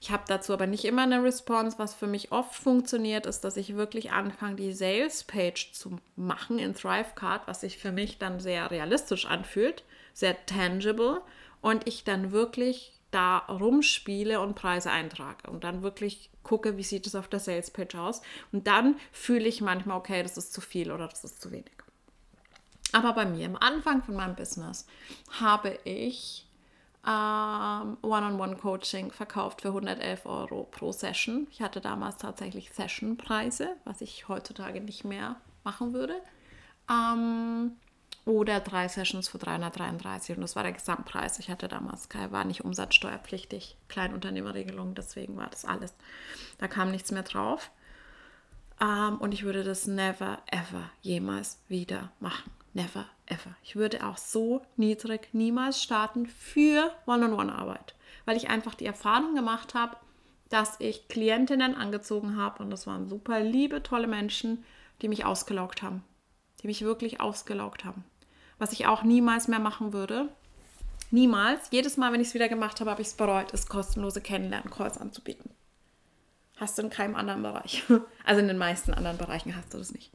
Ich habe dazu aber nicht immer eine Response. Was für mich oft funktioniert, ist, dass ich wirklich anfange, die Sales Page zu machen in Thrivecard, was sich für mich dann sehr realistisch anfühlt, sehr tangible und ich dann wirklich da rumspiele und Preise eintrage und dann wirklich gucke, wie sieht es auf der Sales Page aus und dann fühle ich manchmal, okay, das ist zu viel oder das ist zu wenig. Aber bei mir am Anfang von meinem Business habe ich ähm, One-on-One-Coaching verkauft für 111 Euro pro Session. Ich hatte damals tatsächlich Session-Preise, was ich heutzutage nicht mehr machen würde. Ähm, oder drei Sessions für 333 und das war der Gesamtpreis. Ich hatte damals, war nicht umsatzsteuerpflichtig, Kleinunternehmerregelung, deswegen war das alles. Da kam nichts mehr drauf. Ähm, und ich würde das never, ever, jemals wieder machen. Never, ever. Ich würde auch so niedrig niemals starten für One-on-One-Arbeit, weil ich einfach die Erfahrung gemacht habe, dass ich Klientinnen angezogen habe und das waren super liebe, tolle Menschen, die mich ausgelaugt haben. Die mich wirklich ausgelaugt haben was ich auch niemals mehr machen würde. Niemals. Jedes Mal, wenn ich es wieder gemacht habe, habe ich es bereut, es kostenlose Kennenlernen-Calls anzubieten. Hast du in keinem anderen Bereich. Also in den meisten anderen Bereichen hast du das nicht.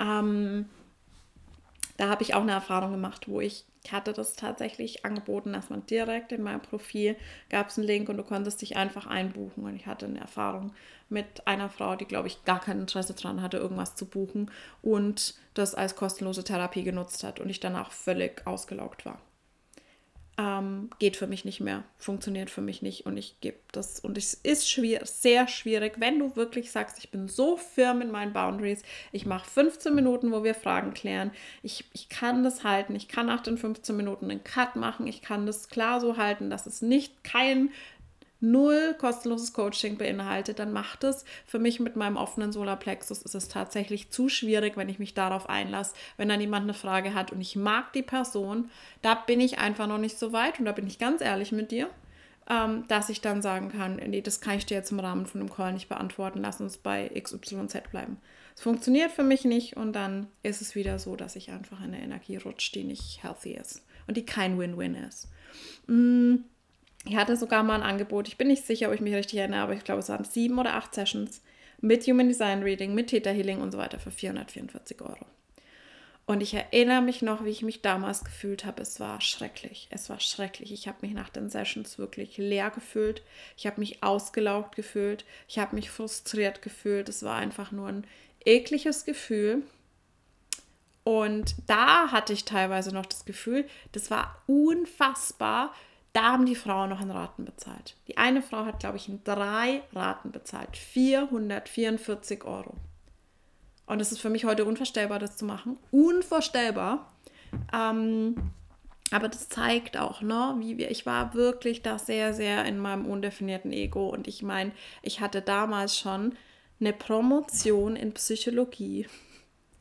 Ähm, da habe ich auch eine Erfahrung gemacht, wo ich hatte das tatsächlich angeboten, dass man direkt in meinem Profil gab es einen Link und du konntest dich einfach einbuchen. Und ich hatte eine Erfahrung mit einer Frau, die, glaube ich, gar kein Interesse daran hatte, irgendwas zu buchen und das als kostenlose Therapie genutzt hat und ich danach völlig ausgelaugt war ähm, geht für mich nicht mehr, funktioniert für mich nicht und ich gebe das und es ist schwierig, sehr schwierig, wenn du wirklich sagst, ich bin so firm in meinen Boundaries, ich mache 15 Minuten, wo wir Fragen klären, ich, ich kann das halten, ich kann nach den 15 Minuten einen Cut machen, ich kann das klar so halten, dass es nicht kein null kostenloses Coaching beinhaltet, dann macht es für mich mit meinem offenen Solarplexus ist es tatsächlich zu schwierig, wenn ich mich darauf einlasse, wenn dann jemand eine Frage hat und ich mag die Person, da bin ich einfach noch nicht so weit und da bin ich ganz ehrlich mit dir, ähm, dass ich dann sagen kann, nee, das kann ich dir jetzt im Rahmen von einem Call nicht beantworten, lass uns bei XYZ bleiben. Es funktioniert für mich nicht und dann ist es wieder so, dass ich einfach in eine Energie rutsche, die nicht healthy ist und die kein Win-Win ist. Mm ich hatte sogar mal ein Angebot, ich bin nicht sicher, ob ich mich richtig erinnere, aber ich glaube, es waren sieben oder acht Sessions mit Human Design Reading, mit Theta Healing und so weiter für 444 Euro. Und ich erinnere mich noch, wie ich mich damals gefühlt habe. Es war schrecklich. Es war schrecklich. Ich habe mich nach den Sessions wirklich leer gefühlt. Ich habe mich ausgelaugt gefühlt. Ich habe mich frustriert gefühlt. Es war einfach nur ein ekliges Gefühl. Und da hatte ich teilweise noch das Gefühl, das war unfassbar, da haben die Frauen noch in Raten bezahlt. Die eine Frau hat, glaube ich, in drei Raten bezahlt. 444 Euro. Und es ist für mich heute unvorstellbar, das zu machen. Unvorstellbar. Ähm, aber das zeigt auch, ne, wie wir, ich war wirklich da sehr, sehr in meinem undefinierten Ego. Und ich meine, ich hatte damals schon eine Promotion in Psychologie.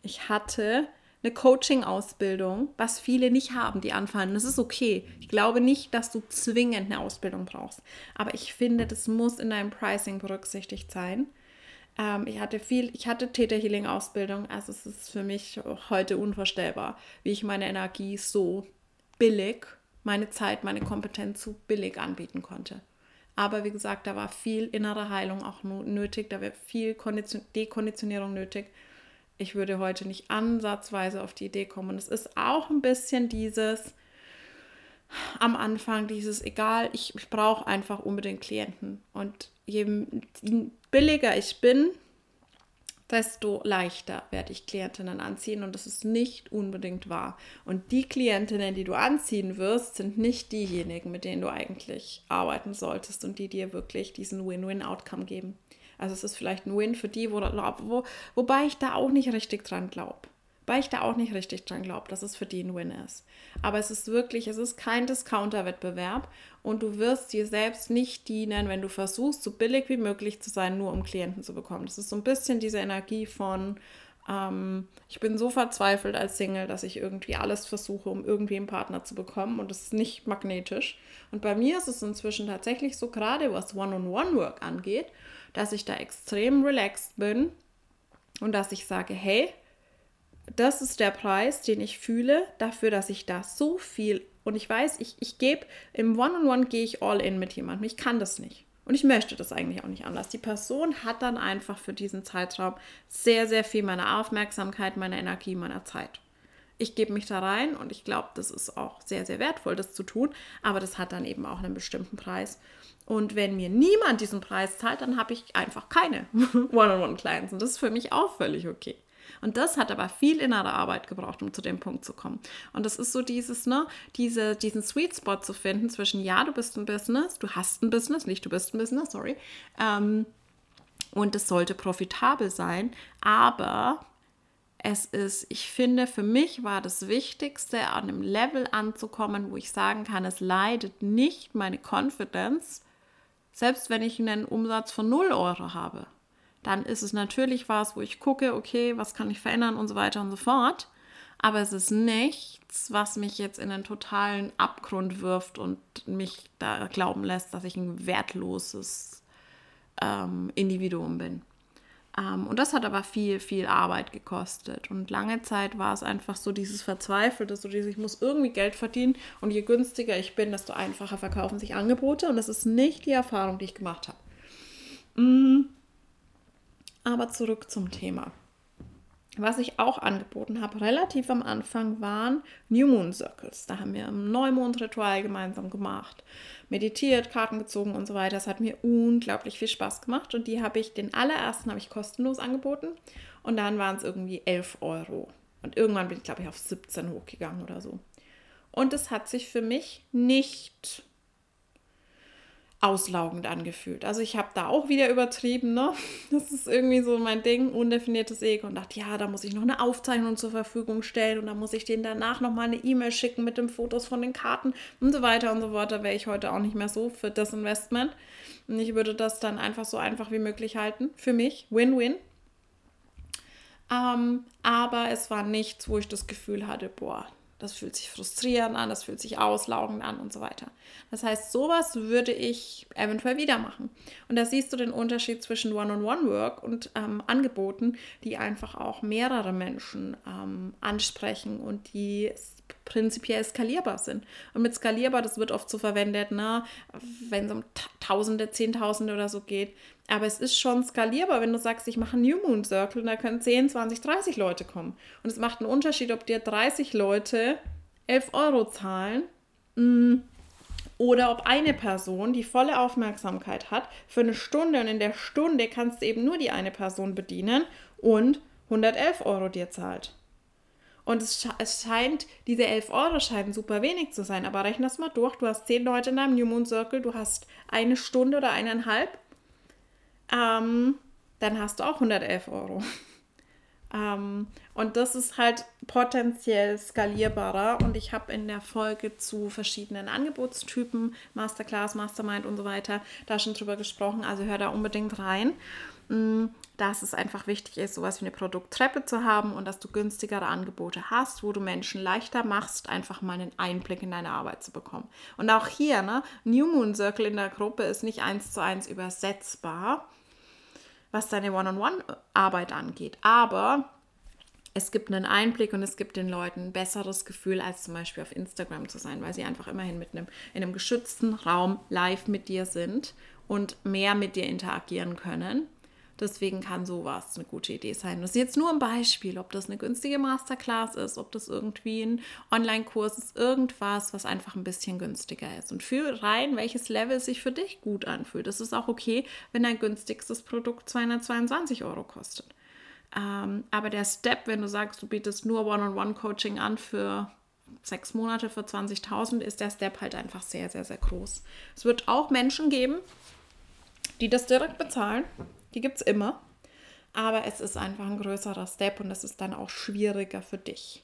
Ich hatte eine Coaching-Ausbildung, was viele nicht haben, die anfangen. Das ist okay. Ich glaube nicht, dass du zwingend eine Ausbildung brauchst. Aber ich finde, das muss in deinem Pricing berücksichtigt sein. Ähm, ich hatte viel, ich hatte Theta Healing Ausbildung, also es ist für mich heute unvorstellbar, wie ich meine Energie so billig, meine Zeit, meine Kompetenz so billig anbieten konnte. Aber wie gesagt, da war viel innere Heilung auch nötig, da wäre viel Dekonditionierung nötig ich würde heute nicht ansatzweise auf die Idee kommen. Und es ist auch ein bisschen dieses am Anfang, dieses egal, ich, ich brauche einfach unbedingt Klienten. Und je billiger ich bin, desto leichter werde ich Klientinnen anziehen und das ist nicht unbedingt wahr. Und die Klientinnen, die du anziehen wirst, sind nicht diejenigen, mit denen du eigentlich arbeiten solltest und die dir wirklich diesen Win-Win-Outcome geben. Also es ist vielleicht ein Win für die, wo, wo, wobei ich da auch nicht richtig dran glaube. Wobei ich da auch nicht richtig dran glaube, dass es für die ein Win ist. Aber es ist wirklich, es ist kein Discounter-Wettbewerb und du wirst dir selbst nicht dienen, wenn du versuchst, so billig wie möglich zu sein, nur um Klienten zu bekommen. Das ist so ein bisschen diese Energie von, ähm, ich bin so verzweifelt als Single, dass ich irgendwie alles versuche, um irgendwie einen Partner zu bekommen und das ist nicht magnetisch. Und bei mir ist es inzwischen tatsächlich so, gerade was One-on-One-Work angeht, dass ich da extrem relaxed bin und dass ich sage, hey, das ist der Preis, den ich fühle, dafür, dass ich da so viel und ich weiß, ich, ich gebe im One-on-One gehe ich all in mit jemandem. Ich kann das nicht. Und ich möchte das eigentlich auch nicht anders. Die Person hat dann einfach für diesen Zeitraum sehr, sehr viel meiner Aufmerksamkeit, meiner Energie, meiner Zeit. Ich gebe mich da rein und ich glaube, das ist auch sehr, sehr wertvoll, das zu tun. Aber das hat dann eben auch einen bestimmten Preis. Und wenn mir niemand diesen Preis zahlt, dann habe ich einfach keine One-on-One-Clients. Und das ist für mich auch völlig okay. Und das hat aber viel innere Arbeit gebraucht, um zu dem Punkt zu kommen. Und das ist so dieses, ne, diese, diesen Sweet Spot zu finden zwischen, ja, du bist ein Business, du hast ein Business, nicht du bist ein Business, sorry. Ähm, und es sollte profitabel sein, aber es ist, ich finde, für mich war das Wichtigste, an einem Level anzukommen, wo ich sagen kann, es leidet nicht meine Confidence, selbst wenn ich einen Umsatz von 0 Euro habe dann ist es natürlich was, wo ich gucke, okay, was kann ich verändern und so weiter und so fort. Aber es ist nichts, was mich jetzt in einen totalen Abgrund wirft und mich da glauben lässt, dass ich ein wertloses ähm, Individuum bin. Ähm, und das hat aber viel, viel Arbeit gekostet. Und lange Zeit war es einfach so dieses Verzweifelte, so dieses, ich muss irgendwie Geld verdienen und je günstiger ich bin, desto einfacher verkaufen sich Angebote. Und das ist nicht die Erfahrung, die ich gemacht habe. Mm. Aber zurück zum Thema. Was ich auch angeboten habe, relativ am Anfang, waren New Moon Circles. Da haben wir ein Neumond-Ritual gemeinsam gemacht, meditiert, Karten gezogen und so weiter. Das hat mir unglaublich viel Spaß gemacht und die habe ich, den allerersten habe ich kostenlos angeboten und dann waren es irgendwie 11 Euro. Und irgendwann bin ich, glaube ich, auf 17 hochgegangen oder so. Und es hat sich für mich nicht auslaugend angefühlt. Also ich habe da auch wieder übertrieben, ne? Das ist irgendwie so mein Ding, undefiniertes Ego und dachte, ja, da muss ich noch eine Aufzeichnung zur Verfügung stellen und dann muss ich denen danach noch mal eine E-Mail schicken mit den Fotos von den Karten und so weiter und so fort. Da wäre ich heute auch nicht mehr so für das Investment. Und ich würde das dann einfach so einfach wie möglich halten. Für mich, Win-Win. Ähm, aber es war nichts, wo ich das Gefühl hatte, boah, das fühlt sich frustrierend an, das fühlt sich auslaugend an und so weiter. Das heißt, sowas würde ich eventuell wieder machen. Und da siehst du den Unterschied zwischen One-on-One-Work und ähm, Angeboten, die einfach auch mehrere Menschen ähm, ansprechen und die prinzipiell skalierbar sind. Und mit skalierbar, das wird oft so verwendet, ne, wenn es um Tausende, Zehntausende oder so geht. Aber es ist schon skalierbar, wenn du sagst, ich mache einen New Moon Circle und da können 10, 20, 30 Leute kommen. Und es macht einen Unterschied, ob dir 30 Leute 11 Euro zahlen mm, oder ob eine Person die volle Aufmerksamkeit hat für eine Stunde und in der Stunde kannst du eben nur die eine Person bedienen und 111 Euro dir zahlt. Und es, es scheint, diese 11 Euro scheinen super wenig zu sein, aber rechne das mal durch. Du hast 10 Leute in deinem New Moon Circle, du hast eine Stunde oder eineinhalb, ähm, dann hast du auch 111 Euro. ähm, und das ist halt potenziell skalierbarer. Und ich habe in der Folge zu verschiedenen Angebotstypen, Masterclass, Mastermind und so weiter, da schon drüber gesprochen. Also hör da unbedingt rein. Mm, dass es einfach wichtig ist, sowas wie eine Produkttreppe zu haben und dass du günstigere Angebote hast, wo du Menschen leichter machst, einfach mal einen Einblick in deine Arbeit zu bekommen. Und auch hier, ne, New Moon Circle in der Gruppe ist nicht eins zu eins übersetzbar, was deine One-on-One-Arbeit angeht. Aber es gibt einen Einblick und es gibt den Leuten ein besseres Gefühl, als zum Beispiel auf Instagram zu sein, weil sie einfach immerhin mit einem, in einem geschützten Raum live mit dir sind und mehr mit dir interagieren können. Deswegen kann sowas eine gute Idee sein. Das ist jetzt nur ein Beispiel, ob das eine günstige Masterclass ist, ob das irgendwie ein Online-Kurs ist, irgendwas, was einfach ein bisschen günstiger ist. Und fühl rein, welches Level sich für dich gut anfühlt. Das ist auch okay, wenn dein günstigstes Produkt 222 Euro kostet. Ähm, aber der Step, wenn du sagst, du bietest nur One-on-One-Coaching an für sechs Monate für 20.000, ist der Step halt einfach sehr, sehr, sehr groß. Es wird auch Menschen geben, die das direkt bezahlen die gibt es immer. Aber es ist einfach ein größerer Step und es ist dann auch schwieriger für dich,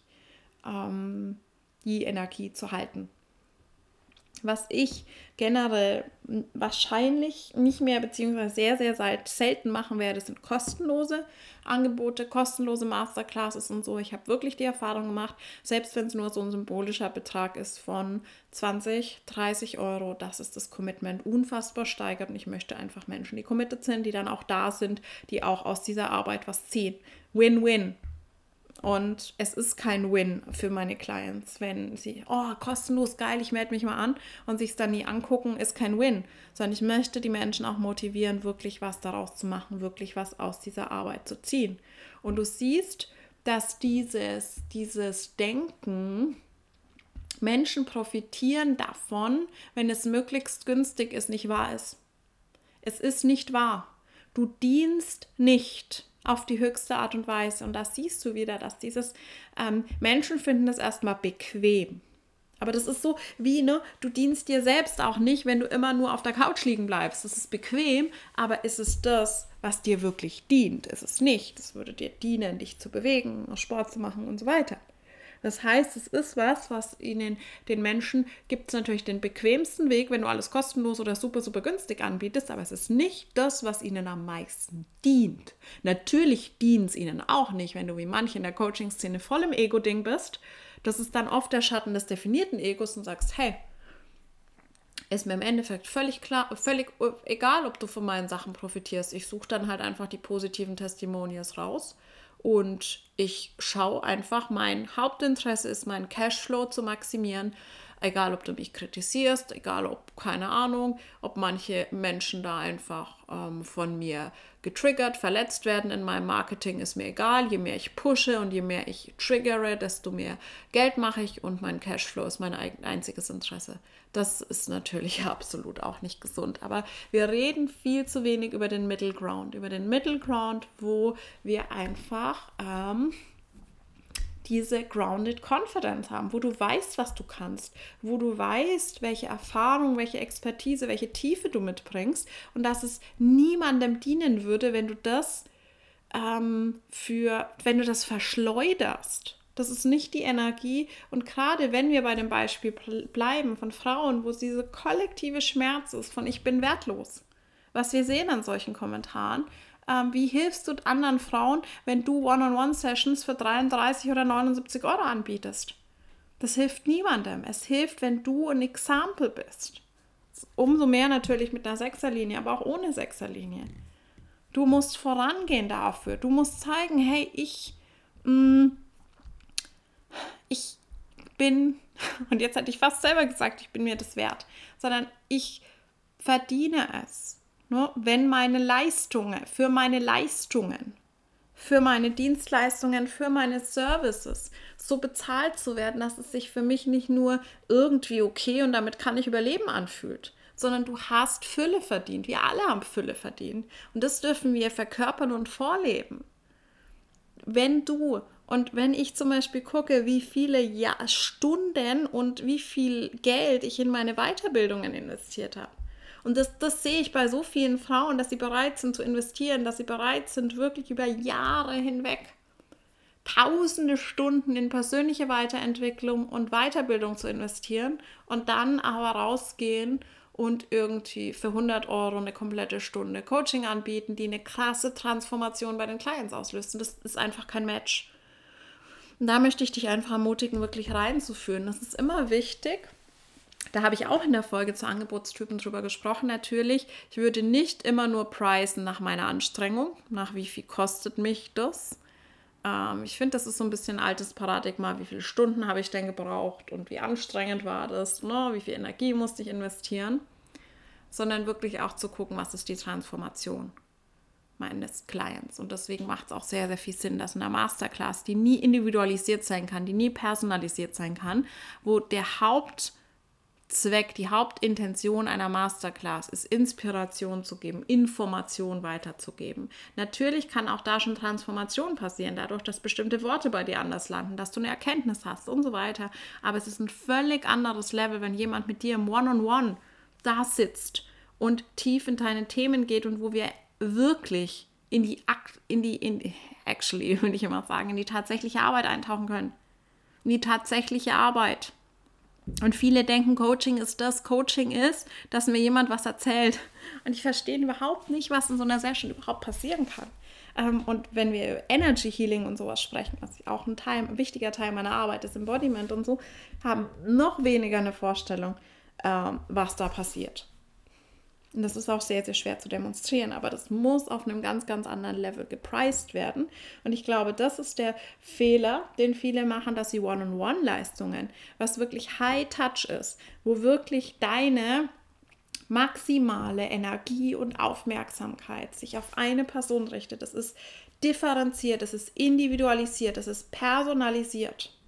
ähm, die Energie zu halten. Was ich generell wahrscheinlich nicht mehr, beziehungsweise sehr, sehr selten machen werde, sind kostenlose Angebote, kostenlose Masterclasses und so. Ich habe wirklich die Erfahrung gemacht, selbst wenn es nur so ein symbolischer Betrag ist von 20, 30 Euro, dass es das Commitment unfassbar steigert. Und ich möchte einfach Menschen, die committed sind, die dann auch da sind, die auch aus dieser Arbeit was ziehen. Win-win. Und es ist kein Win für meine Clients, wenn sie, oh, kostenlos, geil, ich melde mich mal an und sich es dann nie angucken, ist kein Win. Sondern ich möchte die Menschen auch motivieren, wirklich was daraus zu machen, wirklich was aus dieser Arbeit zu ziehen. Und du siehst, dass dieses, dieses Denken, Menschen profitieren davon, wenn es möglichst günstig ist, nicht wahr ist. Es ist nicht wahr. Du dienst nicht auf die höchste Art und Weise. Und da siehst du wieder, dass dieses ähm, Menschen finden es erstmal bequem. Aber das ist so wie, ne, du dienst dir selbst auch nicht, wenn du immer nur auf der Couch liegen bleibst. Das ist bequem, aber ist es das, was dir wirklich dient? Ist es nicht. Das würde dir dienen, dich zu bewegen, Sport zu machen und so weiter. Das heißt, es ist was, was ihnen, den Menschen, gibt es natürlich den bequemsten Weg, wenn du alles kostenlos oder super, super günstig anbietest, aber es ist nicht das, was ihnen am meisten dient. Natürlich dient es ihnen auch nicht, wenn du wie manche in der Coaching-Szene voll im Ego-Ding bist. Das ist dann oft der Schatten des definierten Egos und sagst, hey, ist mir im Endeffekt völlig klar, völlig egal, ob du von meinen Sachen profitierst. Ich suche dann halt einfach die positiven Testimonials raus und ich schaue einfach, mein Hauptinteresse ist, meinen Cashflow zu maximieren. Egal, ob du mich kritisierst, egal, ob, keine Ahnung, ob manche Menschen da einfach ähm, von mir getriggert, verletzt werden in meinem Marketing, ist mir egal. Je mehr ich pushe und je mehr ich triggere, desto mehr Geld mache ich und mein Cashflow ist mein einziges Interesse. Das ist natürlich absolut auch nicht gesund. Aber wir reden viel zu wenig über den Middle Ground. Über den Middle Ground, wo wir einfach ähm, diese grounded Confidence haben, wo du weißt, was du kannst, wo du weißt, welche Erfahrung, welche Expertise, welche Tiefe du mitbringst und dass es niemandem dienen würde, wenn du das ähm, für, wenn du das verschleuderst. Das ist nicht die Energie. Und gerade wenn wir bei dem Beispiel bleiben von Frauen, wo diese kollektive Schmerz ist von ich bin wertlos, was wir sehen an solchen Kommentaren, ähm, wie hilfst du anderen Frauen, wenn du One-on-One-Sessions für 33 oder 79 Euro anbietest? Das hilft niemandem. Es hilft, wenn du ein Example bist. Umso mehr natürlich mit einer Sechserlinie, aber auch ohne Sechserlinie. Du musst vorangehen dafür. Du musst zeigen, hey, ich, mh, mm, ich bin, und jetzt hätte ich fast selber gesagt, ich bin mir das wert, sondern ich verdiene es, ne, wenn meine Leistungen, für meine Leistungen, für meine Dienstleistungen, für meine Services so bezahlt zu werden, dass es sich für mich nicht nur irgendwie okay und damit kann ich überleben anfühlt, sondern du hast Fülle verdient. Wir alle haben Fülle verdient. Und das dürfen wir verkörpern und vorleben. Wenn du und wenn ich zum Beispiel gucke, wie viele ja Stunden und wie viel Geld ich in meine Weiterbildungen investiert habe. Und das, das sehe ich bei so vielen Frauen, dass sie bereit sind zu investieren, dass sie bereit sind, wirklich über Jahre hinweg tausende Stunden in persönliche Weiterentwicklung und Weiterbildung zu investieren und dann aber rausgehen und irgendwie für 100 Euro eine komplette Stunde Coaching anbieten, die eine krasse Transformation bei den Clients auslöst. Und das ist einfach kein Match. Und da möchte ich dich einfach ermutigen, wirklich reinzuführen. Das ist immer wichtig. Da habe ich auch in der Folge zu Angebotstypen drüber gesprochen, natürlich. Ich würde nicht immer nur preisen nach meiner Anstrengung, nach wie viel kostet mich das. Ähm, ich finde, das ist so ein bisschen altes Paradigma. Wie viele Stunden habe ich denn gebraucht und wie anstrengend war das? Ne? Wie viel Energie musste ich investieren? Sondern wirklich auch zu gucken, was ist die Transformation meines Clients. Und deswegen macht es auch sehr, sehr viel Sinn, dass in einer Masterclass, die nie individualisiert sein kann, die nie personalisiert sein kann, wo der Hauptzweck, die Hauptintention einer Masterclass ist, Inspiration zu geben, Information weiterzugeben. Natürlich kann auch da schon Transformation passieren, dadurch, dass bestimmte Worte bei dir anders landen, dass du eine Erkenntnis hast und so weiter. Aber es ist ein völlig anderes Level, wenn jemand mit dir im One-on-One -on -One da sitzt und tief in deine Themen geht und wo wir wirklich in die, in die, in, actually, würde ich immer sagen, in die tatsächliche Arbeit eintauchen können. In die tatsächliche Arbeit. Und viele denken, Coaching ist das. Coaching ist, dass mir jemand was erzählt. Und ich verstehe überhaupt nicht, was in so einer Session überhaupt passieren kann. Ähm, und wenn wir Energy Healing und sowas sprechen, was auch ein, Teil, ein wichtiger Teil meiner Arbeit ist, Embodiment und so, haben noch weniger eine Vorstellung, ähm, was da passiert. Und das ist auch sehr, sehr schwer zu demonstrieren, aber das muss auf einem ganz, ganz anderen Level gepreist werden. Und ich glaube, das ist der Fehler, den viele machen, dass sie One-on-One-Leistungen, was wirklich High-Touch ist, wo wirklich deine maximale Energie und Aufmerksamkeit sich auf eine Person richtet. Das ist differenziert, das ist individualisiert, das ist personalisiert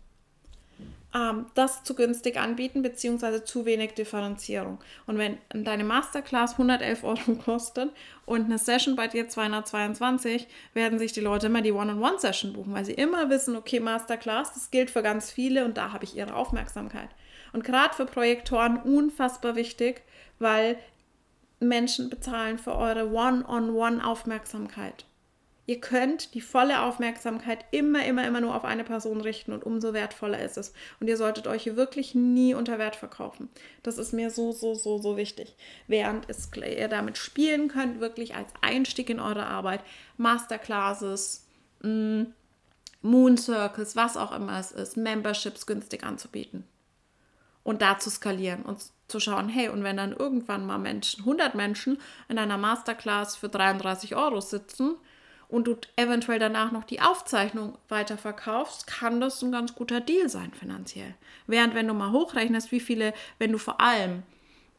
ähm, das zu günstig anbieten, beziehungsweise zu wenig Differenzierung. Und wenn deine Masterclass 111 Euro kostet und eine Session bei dir 222, werden sich die Leute immer die One-on-One-Session buchen, weil sie immer wissen, okay, Masterclass, das gilt für ganz viele und da habe ich ihre Aufmerksamkeit. Und gerade für Projektoren unfassbar wichtig, weil Menschen bezahlen für eure One-on-One-Aufmerksamkeit. Ihr könnt die volle Aufmerksamkeit immer, immer, immer nur auf eine Person richten und umso wertvoller ist es. Und ihr solltet euch wirklich nie unter Wert verkaufen. Das ist mir so, so, so, so wichtig. Während es, ihr damit spielen könnt, wirklich als Einstieg in eure Arbeit, Masterclasses, mm, Moon Circles, was auch immer es ist, Memberships günstig anzubieten. Und da zu skalieren und zu schauen, hey, und wenn dann irgendwann mal Menschen, 100 Menschen in einer Masterclass für 33 Euro sitzen, und du eventuell danach noch die Aufzeichnung weiterverkaufst, kann das ein ganz guter Deal sein finanziell. Während wenn du mal hochrechnest, wie viele, wenn du vor allem,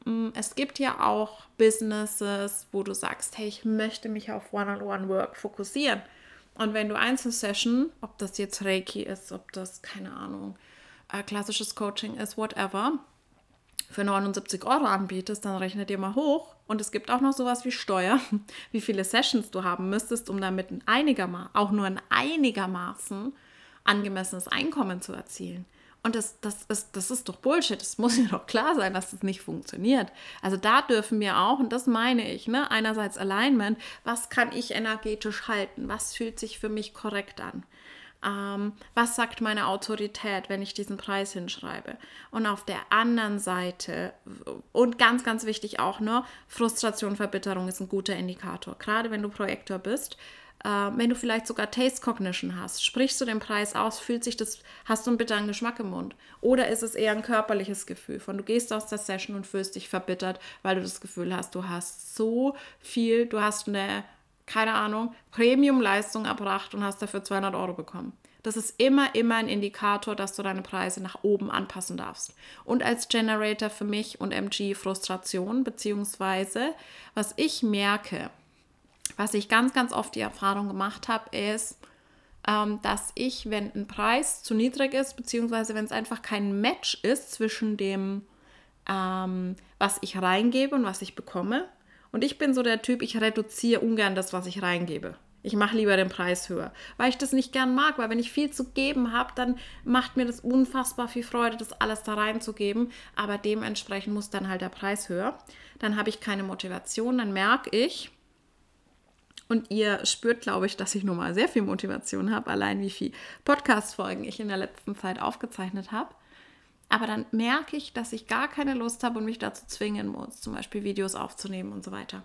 mm, es gibt ja auch Businesses, wo du sagst, hey, ich möchte mich auf One-on-One-Work fokussieren. Und wenn du Einzelsession, ob das jetzt Reiki ist, ob das, keine Ahnung, äh, klassisches Coaching ist, whatever, für 79 Euro anbietest, dann rechnet ihr mal hoch. Und es gibt auch noch sowas wie Steuer, wie viele Sessions du haben müsstest, um damit ein einigermaßen, auch nur ein einigermaßen angemessenes Einkommen zu erzielen. Und das, das, ist, das ist doch Bullshit. Es muss ja doch klar sein, dass das nicht funktioniert. Also da dürfen wir auch, und das meine ich, ne, einerseits Alignment, was kann ich energetisch halten? Was fühlt sich für mich korrekt an? Ähm, was sagt meine Autorität, wenn ich diesen Preis hinschreibe. Und auf der anderen Seite, und ganz, ganz wichtig auch nur, Frustration, Verbitterung ist ein guter Indikator. Gerade wenn du Projektor bist, äh, wenn du vielleicht sogar Taste Cognition hast, sprichst du den Preis aus, fühlt sich das, hast du einen bitteren Geschmack im Mund? Oder ist es eher ein körperliches Gefühl von, du gehst aus der Session und fühlst dich verbittert, weil du das Gefühl hast, du hast so viel, du hast eine keine Ahnung, Premium-Leistung erbracht und hast dafür 200 Euro bekommen. Das ist immer, immer ein Indikator, dass du deine Preise nach oben anpassen darfst. Und als Generator für mich und MG Frustration, beziehungsweise was ich merke, was ich ganz, ganz oft die Erfahrung gemacht habe, ist, ähm, dass ich, wenn ein Preis zu niedrig ist, beziehungsweise wenn es einfach kein Match ist zwischen dem, ähm, was ich reingebe und was ich bekomme, und ich bin so der Typ, ich reduziere ungern das, was ich reingebe. Ich mache lieber den Preis höher, weil ich das nicht gern mag, weil wenn ich viel zu geben habe, dann macht mir das unfassbar viel Freude, das alles da reinzugeben, aber dementsprechend muss dann halt der Preis höher. Dann habe ich keine Motivation, dann merke ich, und ihr spürt, glaube ich, dass ich nun mal sehr viel Motivation habe, allein wie viele Podcast-Folgen ich in der letzten Zeit aufgezeichnet habe. Aber dann merke ich, dass ich gar keine Lust habe und mich dazu zwingen muss, zum Beispiel Videos aufzunehmen und so weiter.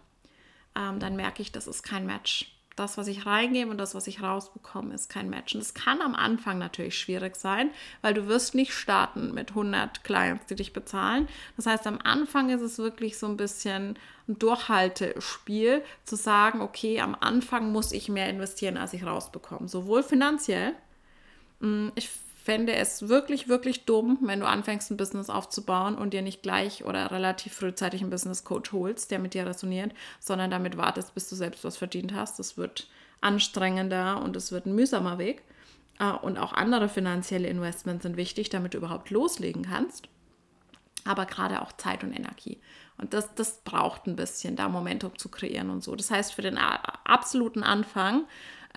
Ähm, dann merke ich, das ist kein Match. Das, was ich reingebe und das, was ich rausbekomme, ist kein Match. Und es kann am Anfang natürlich schwierig sein, weil du wirst nicht starten mit 100 Clients, die dich bezahlen. Das heißt, am Anfang ist es wirklich so ein bisschen ein Durchhaltespiel, zu sagen, okay, am Anfang muss ich mehr investieren, als ich rausbekomme. Sowohl finanziell, mm, ich fände es wirklich, wirklich dumm, wenn du anfängst, ein Business aufzubauen und dir nicht gleich oder relativ frühzeitig einen Business Coach holst, der mit dir resoniert, sondern damit wartest, bis du selbst was verdient hast. Das wird anstrengender und es wird ein mühsamer Weg. Äh, und auch andere finanzielle Investments sind wichtig, damit du überhaupt loslegen kannst. Aber gerade auch Zeit und Energie. Und das, das braucht ein bisschen, da Momentum zu kreieren und so. Das heißt, für den absoluten Anfang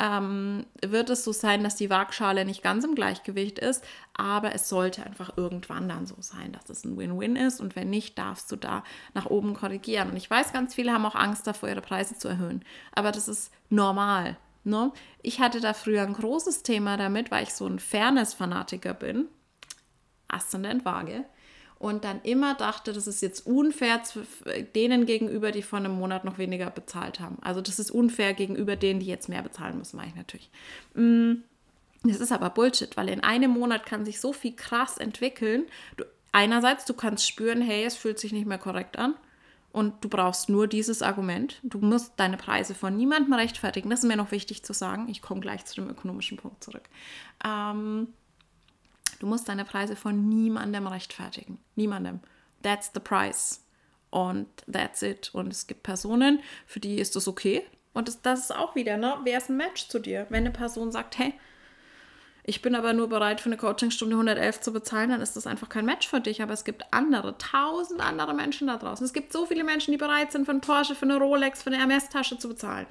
ähm, wird es so sein, dass die Waagschale nicht ganz im Gleichgewicht ist, aber es sollte einfach irgendwann dann so sein, dass es ein Win-Win ist und wenn nicht, darfst du da nach oben korrigieren. Und ich weiß, ganz viele haben auch Angst davor, ihre Preise zu erhöhen, aber das ist normal. Ne? Ich hatte da früher ein großes Thema damit, weil ich so ein Fairness-Fanatiker bin. Aszendent Waage und dann immer dachte, das ist jetzt unfair denen gegenüber, die vor einem Monat noch weniger bezahlt haben. Also das ist unfair gegenüber denen, die jetzt mehr bezahlen müssen, meine ich natürlich. Mm, das ist aber Bullshit, weil in einem Monat kann sich so viel krass entwickeln. Du, einerseits, du kannst spüren, hey, es fühlt sich nicht mehr korrekt an. Und du brauchst nur dieses Argument. Du musst deine Preise von niemandem rechtfertigen. Das ist mir noch wichtig zu sagen. Ich komme gleich zu dem ökonomischen Punkt zurück. Ähm, du musst deine Preise von niemandem rechtfertigen. Niemandem. That's the price. Und that's it. Und es gibt Personen, für die ist das okay. Und das, das ist auch wieder, ne? Wer ist ein Match zu dir? Wenn eine Person sagt, hey, ich bin aber nur bereit, für eine Coachingstunde 111 zu bezahlen, dann ist das einfach kein Match für dich. Aber es gibt andere, tausend andere Menschen da draußen. Es gibt so viele Menschen, die bereit sind, für einen Porsche, für eine Rolex, für eine Hermes-Tasche zu bezahlen.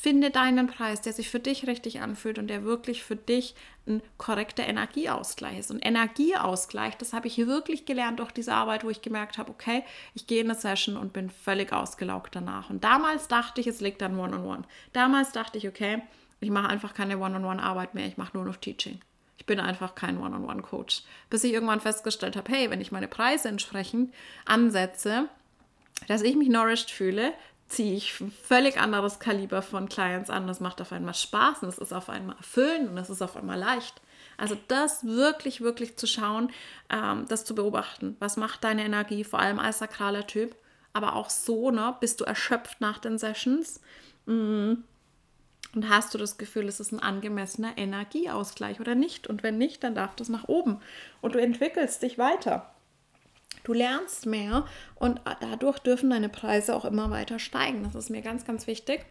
Finde deinen Preis, der sich für dich richtig anfühlt und der wirklich für dich ein korrekter Energieausgleich ist. Und Energieausgleich, das habe ich hier wirklich gelernt durch diese Arbeit, wo ich gemerkt habe, okay, ich gehe in eine Session und bin völlig ausgelaugt danach. Und damals dachte ich, es liegt an One-on-One. -on -One. Damals dachte ich, okay, ich mache einfach keine One-on-One-Arbeit mehr, ich mache nur noch Teaching. Ich bin einfach kein One-on-One-Coach. Bis ich irgendwann festgestellt habe, hey, wenn ich meine Preise entsprechend ansetze, dass ich mich nourished fühle, ziehe ich völlig anderes Kaliber von Clients an. Das macht auf einmal Spaß und es ist auf einmal erfüllend und es ist auf einmal leicht. Also das wirklich, wirklich zu schauen, ähm, das zu beobachten. Was macht deine Energie, vor allem als sakraler Typ, aber auch so, ne, bist du erschöpft nach den Sessions mm, und hast du das Gefühl, es ist ein angemessener Energieausgleich oder nicht. Und wenn nicht, dann darf das nach oben und du entwickelst dich weiter. Du lernst mehr und dadurch dürfen deine Preise auch immer weiter steigen. Das ist mir ganz, ganz wichtig,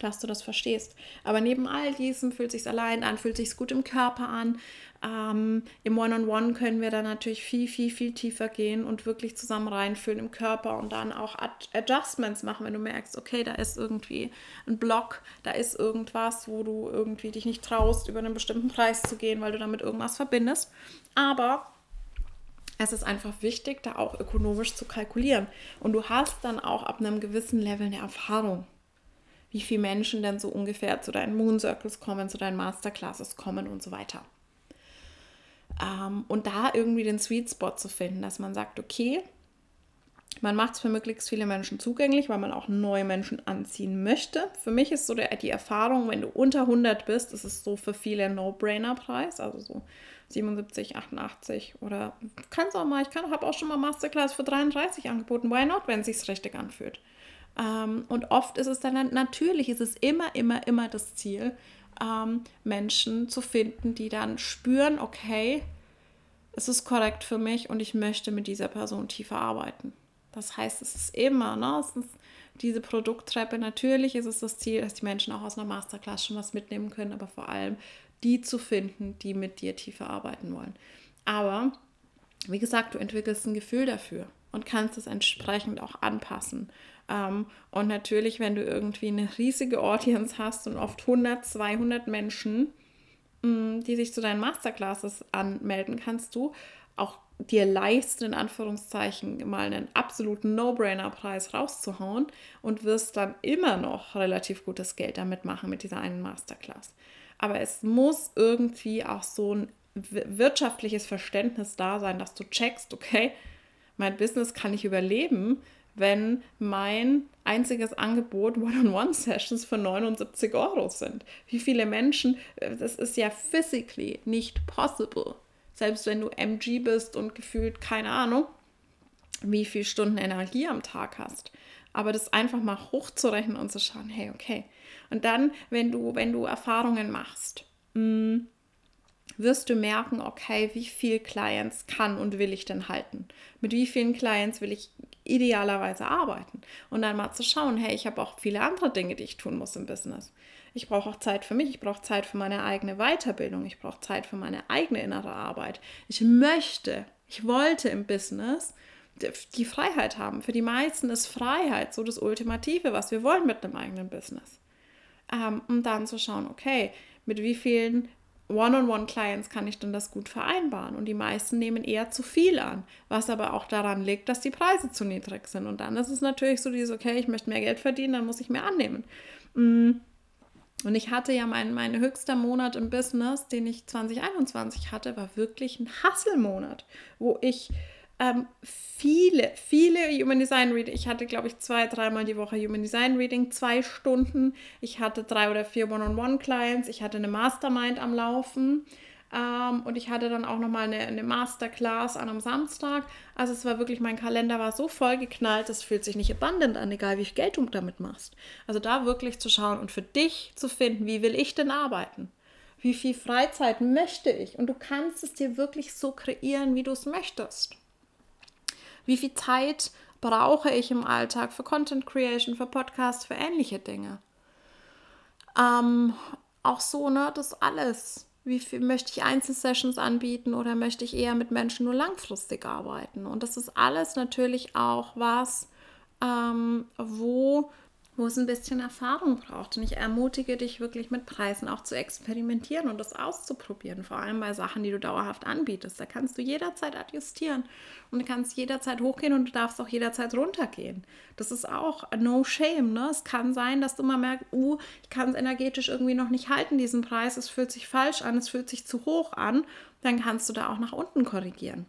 dass du das verstehst. Aber neben all diesem fühlt sich allein an, fühlt sich gut im Körper an. Ähm, Im One-on-One -on -One können wir dann natürlich viel, viel, viel tiefer gehen und wirklich zusammen reinfühlen im Körper und dann auch Ad Adjustments machen, wenn du merkst, okay, da ist irgendwie ein Block, da ist irgendwas, wo du irgendwie dich nicht traust, über einen bestimmten Preis zu gehen, weil du damit irgendwas verbindest. Aber es ist einfach wichtig, da auch ökonomisch zu kalkulieren. Und du hast dann auch ab einem gewissen Level eine Erfahrung, wie viele Menschen denn so ungefähr zu deinen Moon Circles kommen, zu deinen Masterclasses kommen und so weiter. Ähm, und da irgendwie den Sweet Spot zu finden, dass man sagt, okay, man macht es für möglichst viele Menschen zugänglich, weil man auch neue Menschen anziehen möchte. Für mich ist so der, die Erfahrung, wenn du unter 100 bist, ist es so für viele No-Brainer-Preis, also so 77, 88 oder kann es auch mal, ich habe auch schon mal Masterclass für 33 angeboten. Why not, wenn es sich richtig anfühlt? Ähm, und oft ist es dann natürlich, ist es immer, immer, immer das Ziel, ähm, Menschen zu finden, die dann spüren, okay, es ist korrekt für mich und ich möchte mit dieser Person tiefer arbeiten. Das heißt, es ist immer, ne, es ist diese Produkttreppe. Natürlich ist es das Ziel, dass die Menschen auch aus einer Masterclass schon was mitnehmen können, aber vor allem die zu finden, die mit dir tiefer arbeiten wollen. Aber wie gesagt, du entwickelst ein Gefühl dafür und kannst es entsprechend auch anpassen. Ähm, und natürlich, wenn du irgendwie eine riesige Audience hast und oft 100, 200 Menschen, mm, die sich zu deinen Masterclasses anmelden, kannst du auch dir leisten, in Anführungszeichen, mal einen absoluten No-Brainer-Preis rauszuhauen und wirst dann immer noch relativ gutes Geld damit machen mit dieser einen Masterclass. Aber es muss irgendwie auch so ein wirtschaftliches Verständnis da sein, dass du checkst, okay, mein Business kann ich überleben, wenn mein einziges Angebot One-on-One-Sessions für 79 Euro sind. Wie viele Menschen, äh, das ist ja physically nicht possible. Selbst wenn du MG bist und gefühlt, keine Ahnung, wie viele Stunden Energie am Tag hast. Aber das einfach mal hochzurechnen und zu schauen, hey, okay, und dann, wenn du, wenn du Erfahrungen machst, mm, wirst du merken, okay, wie viel Clients kann und will ich denn halten? Mit wie vielen Clients will ich idealerweise arbeiten? Und dann mal zu schauen, hey, ich habe auch viele andere Dinge, die ich tun muss im Business. Ich brauche auch Zeit für mich, ich brauche Zeit für meine eigene Weiterbildung, ich brauche Zeit für meine eigene innere Arbeit. Ich möchte, ich wollte im Business die Freiheit haben. Für die meisten ist Freiheit so das Ultimative, was wir wollen mit einem eigenen Business ähm, um dann zu schauen, okay, mit wie vielen One-on-One-Clients kann ich denn das gut vereinbaren? Und die meisten nehmen eher zu viel an, was aber auch daran liegt, dass die Preise zu niedrig sind. Und dann ist es natürlich so dieses, okay, ich möchte mehr Geld verdienen, dann muss ich mehr annehmen. Mm. Und ich hatte ja mein, mein höchster Monat im Business, den ich 2021 hatte, war wirklich ein Hasselmonat, wo ich ähm, viele, viele Human Design Reading. Ich hatte, glaube ich, zwei, dreimal die Woche Human Design Reading, zwei Stunden. Ich hatte drei oder vier One-on-One-Clients. Ich hatte eine Mastermind am Laufen. Ähm, und ich hatte dann auch nochmal eine, eine Masterclass an einem Samstag. Also es war wirklich, mein Kalender war so voll geknallt, das fühlt sich nicht abundant an, egal wie viel Geld du damit machst. Also da wirklich zu schauen und für dich zu finden, wie will ich denn arbeiten? Wie viel Freizeit möchte ich? Und du kannst es dir wirklich so kreieren, wie du es möchtest. Wie viel Zeit brauche ich im Alltag für Content Creation, für Podcasts, für ähnliche Dinge? Ähm, auch so, ne, das alles. Wie viel möchte ich Einzelsessions anbieten oder möchte ich eher mit Menschen nur langfristig arbeiten? Und das ist alles natürlich auch was, ähm, wo wo es ein bisschen Erfahrung braucht. Und ich ermutige dich wirklich mit Preisen auch zu experimentieren und das auszuprobieren, vor allem bei Sachen, die du dauerhaft anbietest. Da kannst du jederzeit adjustieren und du kannst jederzeit hochgehen und du darfst auch jederzeit runtergehen. Das ist auch no shame. Ne? Es kann sein, dass du mal merkst, uh, ich kann es energetisch irgendwie noch nicht halten, diesen Preis, es fühlt sich falsch an, es fühlt sich zu hoch an. Dann kannst du da auch nach unten korrigieren.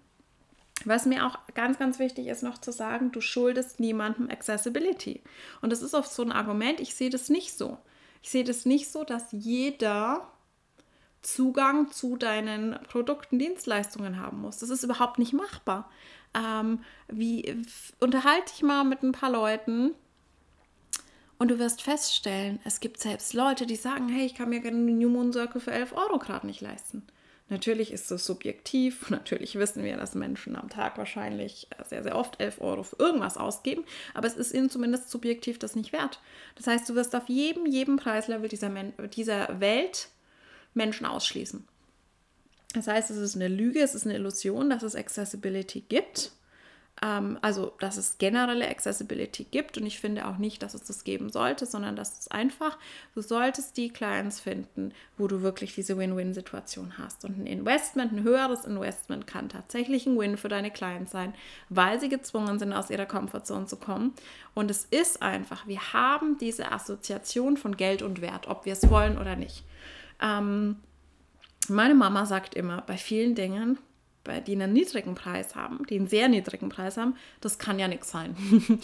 Was mir auch ganz, ganz wichtig ist noch zu sagen, du schuldest niemandem Accessibility. Und das ist oft so ein Argument, ich sehe das nicht so. Ich sehe das nicht so, dass jeder Zugang zu deinen Produkten, Dienstleistungen haben muss. Das ist überhaupt nicht machbar. Ähm, wie unterhalte dich mal mit ein paar Leuten und du wirst feststellen, es gibt selbst Leute, die sagen, hey, ich kann mir gerne einen New Moon Circle für 11 Euro gerade nicht leisten. Natürlich ist es subjektiv. Natürlich wissen wir, dass Menschen am Tag wahrscheinlich äh, sehr, sehr oft 11 Euro für irgendwas ausgeben, aber es ist ihnen zumindest subjektiv das nicht wert. Das heißt, du wirst auf jedem, jedem Preislevel dieser, Men dieser Welt Menschen ausschließen. Das heißt, es ist eine Lüge, es ist eine Illusion, dass es Accessibility gibt also dass es generelle Accessibility gibt und ich finde auch nicht, dass es das geben sollte, sondern dass es einfach, du solltest die Clients finden, wo du wirklich diese Win-Win-Situation hast. Und ein Investment, ein höheres Investment kann tatsächlich ein Win für deine Clients sein, weil sie gezwungen sind, aus ihrer Comfortzone zu kommen. Und es ist einfach, wir haben diese Assoziation von Geld und Wert, ob wir es wollen oder nicht. Ähm, meine Mama sagt immer, bei vielen Dingen, die einen niedrigen Preis haben, die einen sehr niedrigen Preis haben, das kann ja nichts sein.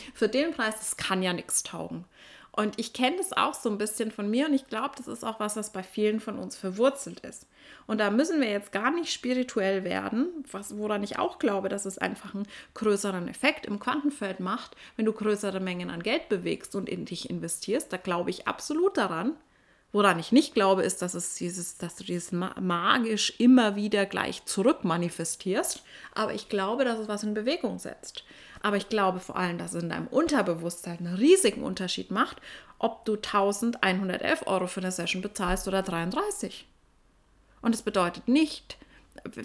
Für den Preis, das kann ja nichts taugen. Und ich kenne das auch so ein bisschen von mir und ich glaube, das ist auch was, was bei vielen von uns verwurzelt ist. Und da müssen wir jetzt gar nicht spirituell werden, was, woran ich auch glaube, dass es einfach einen größeren Effekt im Quantenfeld macht, wenn du größere Mengen an Geld bewegst und in dich investierst. Da glaube ich absolut daran. Woran ich nicht glaube, ist, dass, es dieses, dass du dieses magisch immer wieder gleich zurück manifestierst. Aber ich glaube, dass es was in Bewegung setzt. Aber ich glaube vor allem, dass es in deinem Unterbewusstsein einen riesigen Unterschied macht, ob du 1111 Euro für eine Session bezahlst oder 33. Und es bedeutet nicht,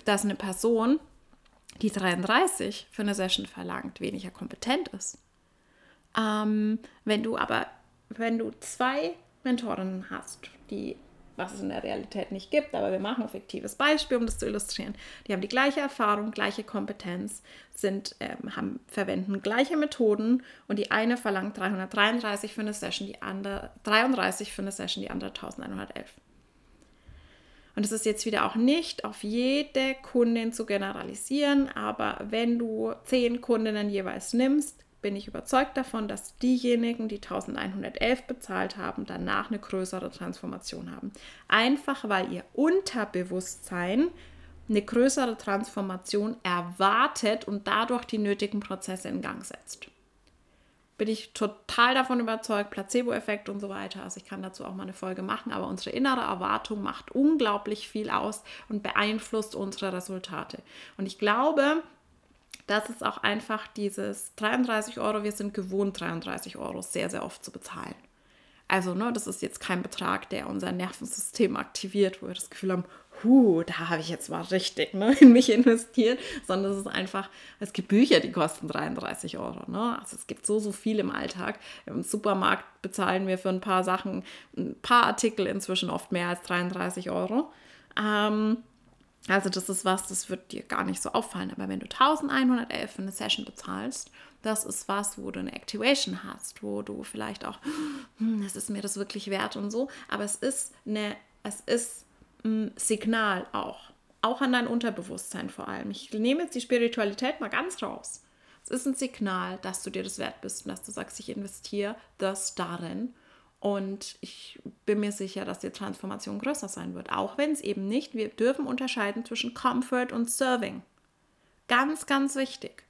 dass eine Person, die 33 für eine Session verlangt, weniger kompetent ist. Ähm, wenn du aber, wenn du zwei Mentorinnen hast, die was es in der Realität nicht gibt, aber wir machen ein fiktives Beispiel, um das zu illustrieren. Die haben die gleiche Erfahrung, gleiche Kompetenz, sind, ähm, haben, verwenden gleiche Methoden und die eine verlangt 333 für eine Session, die andere 33 für eine Session, die andere 1111. Und es ist jetzt wieder auch nicht auf jede Kundin zu generalisieren, aber wenn du zehn Kundinnen jeweils nimmst, bin ich überzeugt davon, dass diejenigen, die 1111 bezahlt haben, danach eine größere Transformation haben. Einfach weil ihr Unterbewusstsein eine größere Transformation erwartet und dadurch die nötigen Prozesse in Gang setzt. Bin ich total davon überzeugt, Placebo-Effekt und so weiter. Also ich kann dazu auch mal eine Folge machen, aber unsere innere Erwartung macht unglaublich viel aus und beeinflusst unsere Resultate. Und ich glaube, das ist auch einfach dieses 33 Euro, wir sind gewohnt, 33 Euro sehr, sehr oft zu bezahlen. Also, ne, das ist jetzt kein Betrag, der unser Nervensystem aktiviert, wo wir das Gefühl haben, huh, da habe ich jetzt mal richtig ne, in mich investiert, sondern es ist einfach, es gibt Bücher, die kosten 33 Euro. Ne? Also es gibt so, so viel im Alltag. Im Supermarkt bezahlen wir für ein paar Sachen, ein paar Artikel inzwischen oft mehr als 33 Euro. Ähm, also das ist was, das wird dir gar nicht so auffallen. Aber wenn du 1111 für eine Session bezahlst, das ist was, wo du eine Activation hast, wo du vielleicht auch, hm, es ist mir das wirklich wert und so. Aber es ist eine, es ist ein Signal auch, auch an dein Unterbewusstsein vor allem. Ich nehme jetzt die Spiritualität mal ganz raus. Es ist ein Signal, dass du dir das wert bist und dass du sagst, ich investiere das darin und ich bin mir sicher, dass die Transformation größer sein wird. Auch wenn es eben nicht, wir dürfen unterscheiden zwischen Comfort und Serving. Ganz, ganz wichtig.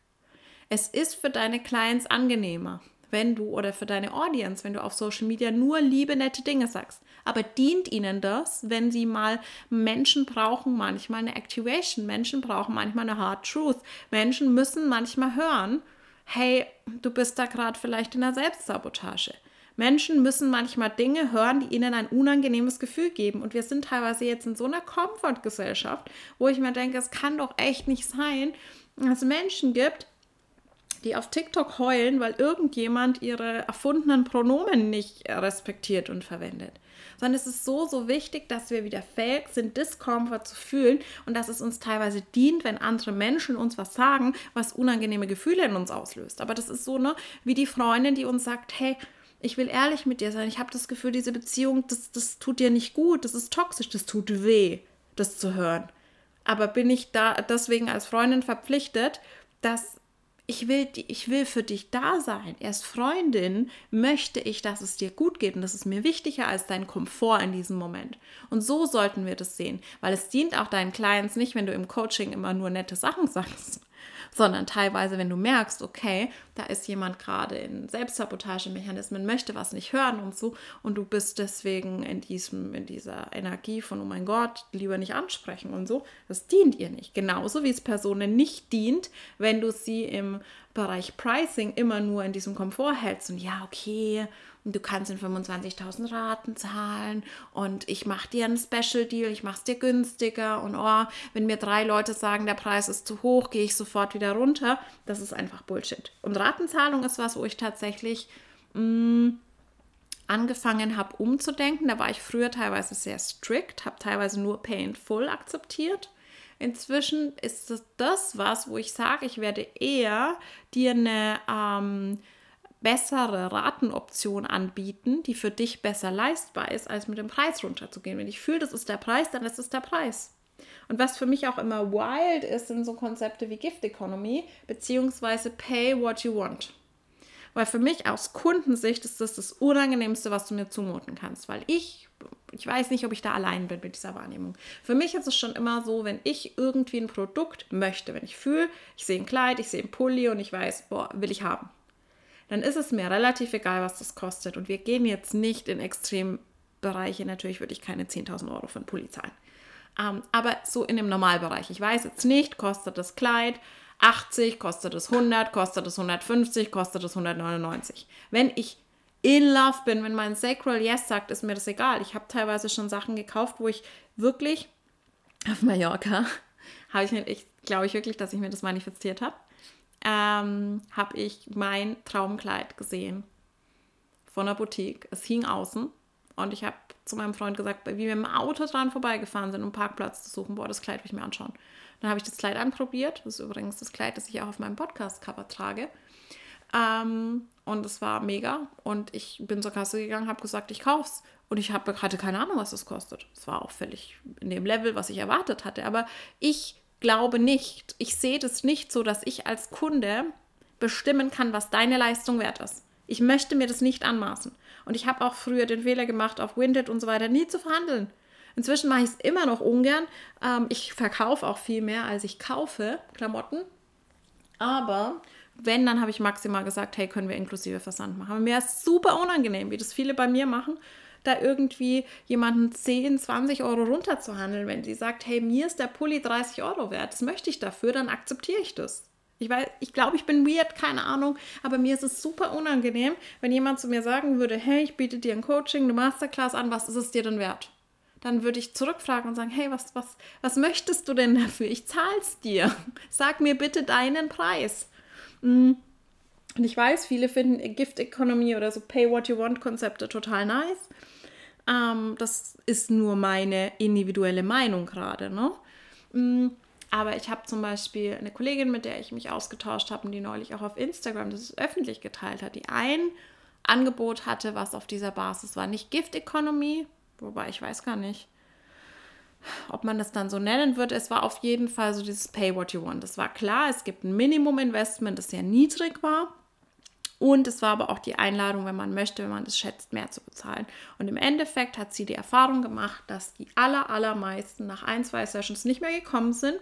Es ist für deine Clients angenehmer, wenn du oder für deine Audience, wenn du auf Social Media nur liebe, nette Dinge sagst. Aber dient ihnen das, wenn sie mal Menschen brauchen manchmal eine Activation, Menschen brauchen manchmal eine Hard Truth, Menschen müssen manchmal hören, hey, du bist da gerade vielleicht in der Selbstsabotage. Menschen müssen manchmal Dinge hören, die ihnen ein unangenehmes Gefühl geben. Und wir sind teilweise jetzt in so einer Komfortgesellschaft, wo ich mir denke, es kann doch echt nicht sein, dass es Menschen gibt, die auf TikTok heulen, weil irgendjemand ihre erfundenen Pronomen nicht respektiert und verwendet. Sondern es ist so, so wichtig, dass wir wieder fähig sind, Discomfort zu fühlen und dass es uns teilweise dient, wenn andere Menschen uns was sagen, was unangenehme Gefühle in uns auslöst. Aber das ist so, ne, wie die Freundin, die uns sagt, hey, ich will ehrlich mit dir sein. Ich habe das Gefühl, diese Beziehung, das, das tut dir nicht gut, das ist toxisch, das tut weh, das zu hören. Aber bin ich da deswegen als Freundin verpflichtet, dass ich will, ich will für dich da sein. Erst Freundin möchte ich, dass es dir gut geht und das ist mir wichtiger als dein Komfort in diesem Moment. Und so sollten wir das sehen, weil es dient auch deinen Clients nicht, wenn du im Coaching immer nur nette Sachen sagst, sondern teilweise, wenn du merkst, okay, da ist jemand gerade in Selbstsabotagemechanismen, möchte was nicht hören und so, und du bist deswegen in diesem, in dieser Energie von, oh mein Gott, lieber nicht ansprechen und so, das dient ihr nicht. Genauso wie es Personen nicht dient, wenn du sie im Bereich Pricing immer nur in diesem Komfort hältst und ja, okay, du kannst in 25.000 Raten zahlen und ich mache dir einen Special Deal, ich mache es dir günstiger und oh, wenn mir drei Leute sagen, der Preis ist zu hoch, gehe ich sofort wieder runter. Das ist einfach Bullshit. Und Ratenzahlung ist was, wo ich tatsächlich mh, mm, angefangen habe umzudenken. Da war ich früher teilweise sehr strikt, habe teilweise nur Pay in Full akzeptiert. Inzwischen ist das, das was, wo ich sage, ich werde eher dir eine ähm, bessere Ratenoption anbieten, die für dich besser leistbar ist, als mit dem Preis runterzugehen. Wenn ich fühle, das ist der Preis, dann ist es der Preis. Und was für mich auch immer wild ist, sind so Konzepte wie Gift Economy beziehungsweise Pay What You Want. Weil für mich aus Kundensicht ist das das Unangenehmste, was du mir zumuten kannst, weil ich, ich weiß nicht, ob ich da allein bin mit dieser Wahrnehmung. Für mich ist es schon immer so, wenn ich irgendwie ein Produkt möchte, wenn ich fühle, ich sehe ein Kleid, ich sehe ein Pulli und ich weiß, boah, will ich haben dann ist es mir relativ egal, was das kostet. Und wir gehen jetzt nicht in Extrembereiche. Natürlich würde ich keine 10.000 Euro für einen Pulli zahlen. Ähm, aber so in dem Normalbereich. Ich weiß jetzt nicht, kostet das Kleid 80, kostet es 100, kostet es 150, kostet es 199. Wenn ich in love bin, wenn mein Sacral Yes sagt, ist mir das egal. Ich habe teilweise schon Sachen gekauft, wo ich wirklich auf Mallorca habe ich, ich glaube ich wirklich, dass ich mir das manifestiert habe ähm, habe ich mein Traumkleid gesehen von der Boutique. Es hing außen und ich habe zu meinem Freund gesagt, wie wir im Auto dran vorbeigefahren sind, um Parkplatz zu suchen, boah, das Kleid will ich mir anschauen. Dann habe ich das Kleid anprobiert. Das ist übrigens das Kleid, das ich auch auf meinem Podcast-Cover trage. Ähm, und es war mega. Und ich bin zur Kasse gegangen, habe gesagt, ich kauf's. Und ich hab, hatte keine Ahnung, was das kostet. Es war auch völlig in dem Level, was ich erwartet hatte. Aber ich glaube nicht, ich sehe das nicht so, dass ich als Kunde bestimmen kann, was deine Leistung wert ist. Ich möchte mir das nicht anmaßen. Und ich habe auch früher den Fehler gemacht, auf Winded und so weiter nie zu verhandeln. Inzwischen mache ich es immer noch ungern. Ähm, ich verkaufe auch viel mehr, als ich kaufe Klamotten. Aber wenn, dann habe ich maximal gesagt, hey, können wir inklusive Versand machen. Aber mir ist super unangenehm, wie das viele bei mir machen da irgendwie jemanden 10, 20 Euro runterzuhandeln. Wenn sie sagt, hey, mir ist der Pulli 30 Euro wert, das möchte ich dafür, dann akzeptiere ich das. Ich weiß, ich glaube, ich bin weird, keine Ahnung, aber mir ist es super unangenehm, wenn jemand zu mir sagen würde, hey, ich biete dir ein Coaching, eine Masterclass an, was ist es dir denn wert? Dann würde ich zurückfragen und sagen, hey, was, was, was möchtest du denn dafür? Ich zahle es dir. Sag mir bitte deinen Preis. Und ich weiß, viele finden Gift Economy oder so Pay What You Want Konzepte total nice. Ähm, das ist nur meine individuelle Meinung gerade. Ne? Mm, aber ich habe zum Beispiel eine Kollegin, mit der ich mich ausgetauscht habe und die neulich auch auf Instagram das öffentlich geteilt hat, die ein Angebot hatte, was auf dieser Basis war. Nicht Gift Economy, wobei ich weiß gar nicht, ob man das dann so nennen wird. Es war auf jeden Fall so dieses Pay What You Want. Es war klar, es gibt ein Minimum Investment, das sehr niedrig war. Und es war aber auch die Einladung, wenn man möchte, wenn man es schätzt, mehr zu bezahlen. Und im Endeffekt hat sie die Erfahrung gemacht, dass die aller, allermeisten nach ein, zwei Sessions nicht mehr gekommen sind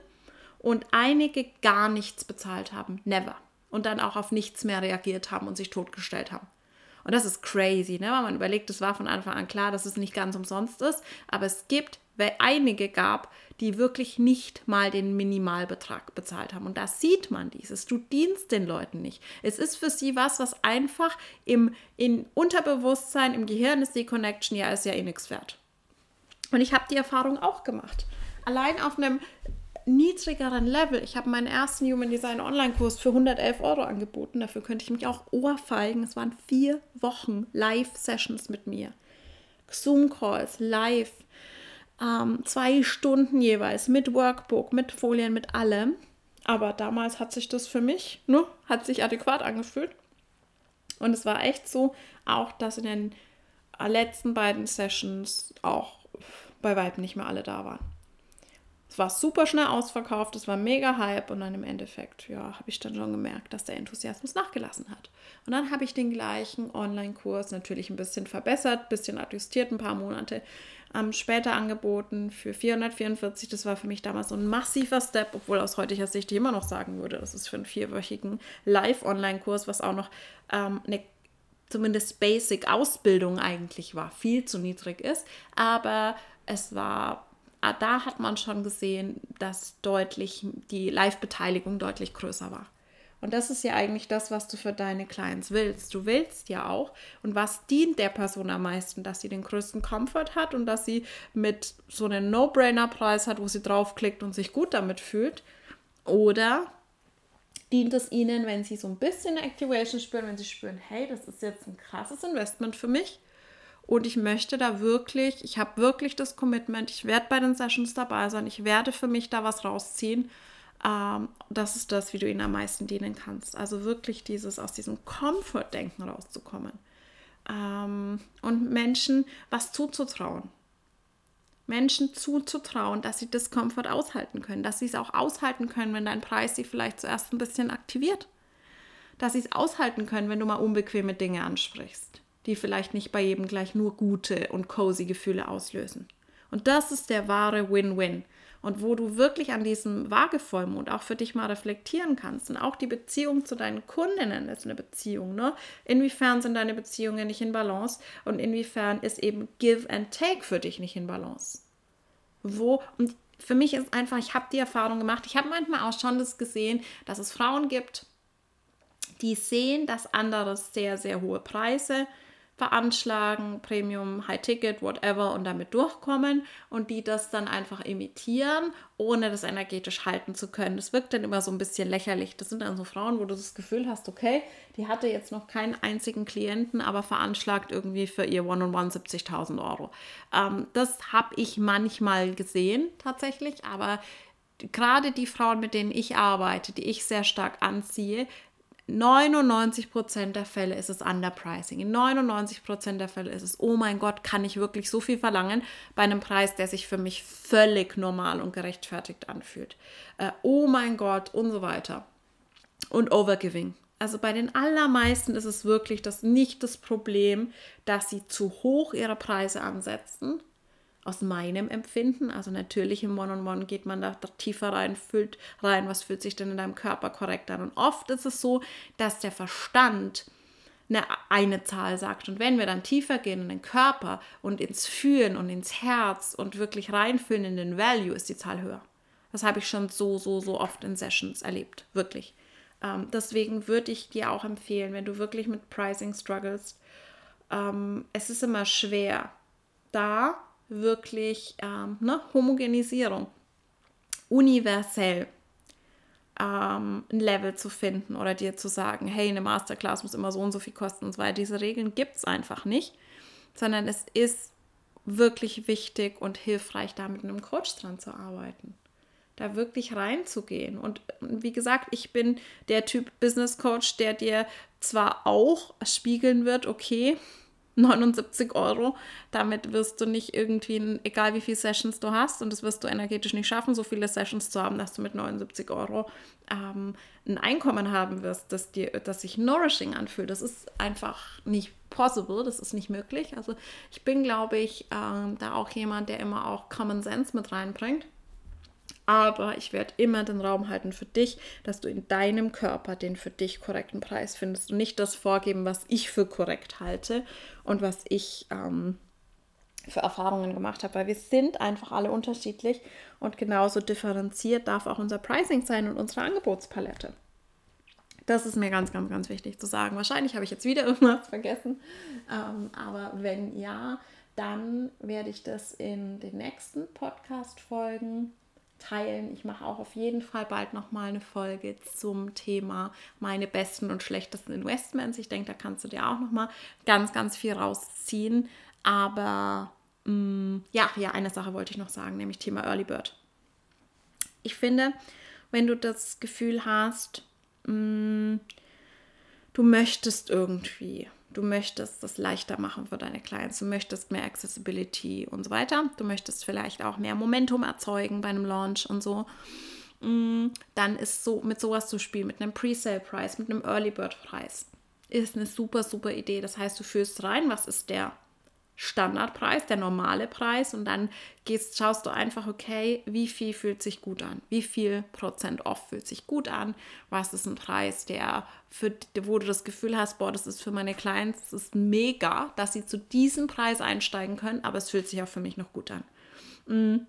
und einige gar nichts bezahlt haben. Never. Und dann auch auf nichts mehr reagiert haben und sich totgestellt haben. Und das ist crazy, ne? weil man überlegt, es war von Anfang an klar, dass es nicht ganz umsonst ist. Aber es gibt, weil einige gab, die wirklich nicht mal den Minimalbetrag bezahlt haben. Und da sieht man dieses. Du dienst den Leuten nicht. Es ist für sie was, was einfach im in Unterbewusstsein, im Gehirn ist die Connection, ja, ist ja eh nichts wert. Und ich habe die Erfahrung auch gemacht. Allein auf einem niedrigeren Level. Ich habe meinen ersten Human Design Online-Kurs für 111 Euro angeboten. Dafür könnte ich mich auch ohrfeigen. Es waren vier Wochen Live-Sessions mit mir. Zoom-Calls, live. Ähm, zwei Stunden jeweils mit Workbook, mit Folien, mit allem. Aber damals hat sich das für mich, ne, hat sich adäquat angefühlt. Und es war echt so, auch dass in den letzten beiden Sessions auch bei weitem nicht mehr alle da waren. Es war super schnell ausverkauft, es war mega Hype und dann im Endeffekt, ja, habe ich dann schon gemerkt, dass der Enthusiasmus nachgelassen hat. Und dann habe ich den gleichen Online-Kurs natürlich ein bisschen verbessert, ein bisschen adjustiert, ein paar Monate ähm, später angeboten für 444. Das war für mich damals so ein massiver Step, obwohl aus heutiger Sicht ich immer noch sagen würde, das ist für einen vierwöchigen Live-Online-Kurs, was auch noch ähm, eine zumindest Basic-Ausbildung eigentlich war, viel zu niedrig ist. Aber es war da hat man schon gesehen, dass deutlich die Live-Beteiligung deutlich größer war. Und das ist ja eigentlich das, was du für deine Clients willst. Du willst ja auch. Und was dient der Person am meisten? Dass sie den größten Komfort hat und dass sie mit so einem No-Brainer-Preis hat, wo sie draufklickt und sich gut damit fühlt. Oder dient es ihnen, wenn sie so ein bisschen Activation spüren, wenn sie spüren, hey, das ist jetzt ein krasses Investment für mich und ich möchte da wirklich, ich habe wirklich das Commitment, ich werde bei den Sessions dabei sein, ich werde für mich da was rausziehen. Ähm, das ist das, wie du ihnen am meisten dienen kannst. Also wirklich dieses aus diesem Comfort-Denken rauszukommen. Ähm, und Menschen was zuzutrauen. Menschen zuzutrauen, dass sie Diskomfort aushalten können, dass sie es auch aushalten können, wenn dein Preis sie vielleicht zuerst ein bisschen aktiviert. Dass sie es aushalten können, wenn du mal unbequeme Dinge ansprichst die vielleicht nicht bei jedem gleich nur gute und cozy Gefühle auslösen. Und das ist der wahre Win-Win. Und wo du wirklich an diesem Waagevollmond auch für dich mal reflektieren kannst und auch die Beziehung zu deinen Kundinnen ist eine Beziehung. Ne? Inwiefern sind deine Beziehungen nicht in Balance und inwiefern ist eben Give and Take für dich nicht in Balance? Wo, und für mich ist einfach, ich habe die Erfahrung gemacht, ich habe manchmal auch schon das gesehen, dass es Frauen gibt, die sehen, dass andere sehr, sehr hohe Preise veranschlagen, Premium, High Ticket, whatever und damit durchkommen und die das dann einfach imitieren, ohne das energetisch halten zu können. Das wirkt dann immer so ein bisschen lächerlich. Das sind dann so Frauen, wo du das Gefühl hast, okay, die hatte jetzt noch keinen einzigen Klienten, aber veranschlagt irgendwie für ihr One-on-One 70.000 Euro. Ähm, das habe ich manchmal gesehen tatsächlich, aber gerade die Frauen, mit denen ich arbeite, die ich sehr stark anziehe, 99% der Fälle ist es Underpricing. In 99% der Fälle ist es, oh mein Gott, kann ich wirklich so viel verlangen bei einem Preis, der sich für mich völlig normal und gerechtfertigt anfühlt. Äh, oh mein Gott und so weiter. Und Overgiving. Also bei den allermeisten ist es wirklich das nicht das Problem, dass sie zu hoch ihre Preise ansetzen, aus meinem Empfinden. Also natürlich im One-on-One -on -One geht man da tiefer rein, fühlt rein, was fühlt sich denn in deinem Körper korrekt an. Und oft ist es so, dass der Verstand eine, eine Zahl sagt. Und wenn wir dann tiefer gehen in den Körper und ins Fühlen und ins Herz und wirklich reinfühlen in den Value, ist die Zahl höher. Das habe ich schon so, so, so oft in Sessions erlebt. Wirklich. Ähm, deswegen würde ich dir auch empfehlen, wenn du wirklich mit Pricing struggles, ähm, es ist immer schwer, da wirklich ähm, ne, Homogenisierung, universell ähm, ein Level zu finden oder dir zu sagen, hey, eine Masterclass muss immer so und so viel kosten, weil diese Regeln gibt es einfach nicht, sondern es ist wirklich wichtig und hilfreich, da mit einem Coach dran zu arbeiten. Da wirklich reinzugehen. Und wie gesagt, ich bin der Typ Business Coach, der dir zwar auch spiegeln wird, okay, 79 Euro. Damit wirst du nicht irgendwie, egal wie viele Sessions du hast, und das wirst du energetisch nicht schaffen, so viele Sessions zu haben, dass du mit 79 Euro ähm, ein Einkommen haben wirst, das, dir, das sich nourishing anfühlt. Das ist einfach nicht possible, das ist nicht möglich. Also ich bin, glaube ich, ähm, da auch jemand, der immer auch Common Sense mit reinbringt. Aber ich werde immer den Raum halten für dich, dass du in deinem Körper den für dich korrekten Preis findest und nicht das vorgeben, was ich für korrekt halte und was ich ähm, für Erfahrungen gemacht habe. Weil wir sind einfach alle unterschiedlich und genauso differenziert darf auch unser Pricing sein und unsere Angebotspalette. Das ist mir ganz, ganz, ganz wichtig zu sagen. Wahrscheinlich habe ich jetzt wieder irgendwas vergessen. Ähm, aber wenn ja, dann werde ich das in den nächsten Podcast-Folgen teilen. Ich mache auch auf jeden Fall bald nochmal eine Folge zum Thema meine besten und schlechtesten Investments. Ich denke, da kannst du dir auch nochmal ganz, ganz viel rausziehen. Aber mh, mm, ja, ja, eine Sache wollte ich noch sagen, nämlich Thema Early Bird. Ich finde, wenn du das Gefühl hast, mh, mm, du möchtest irgendwie Du möchtest das leichter machen für deine Clients. Du möchtest mehr Accessibility und so weiter. Du möchtest vielleicht auch mehr Momentum erzeugen bei einem Launch und so. Mm, dann ist so mit sowas zu spielen, mit einem Pre-Sale-Preis, mit einem Early Bird-Preis, ist eine super, super Idee. Das heißt, du führst rein, was ist der Standardpreis, der normale Preis und dann gehst, schaust du einfach, okay, wie viel fühlt sich gut an? Wie viel Prozent off fühlt sich gut an? Was ist ein Preis, der für, wo du das Gefühl hast, boah, das ist für meine Clients, das ist mega, dass sie zu diesem Preis einsteigen können, aber es fühlt sich auch für mich noch gut an. Mm.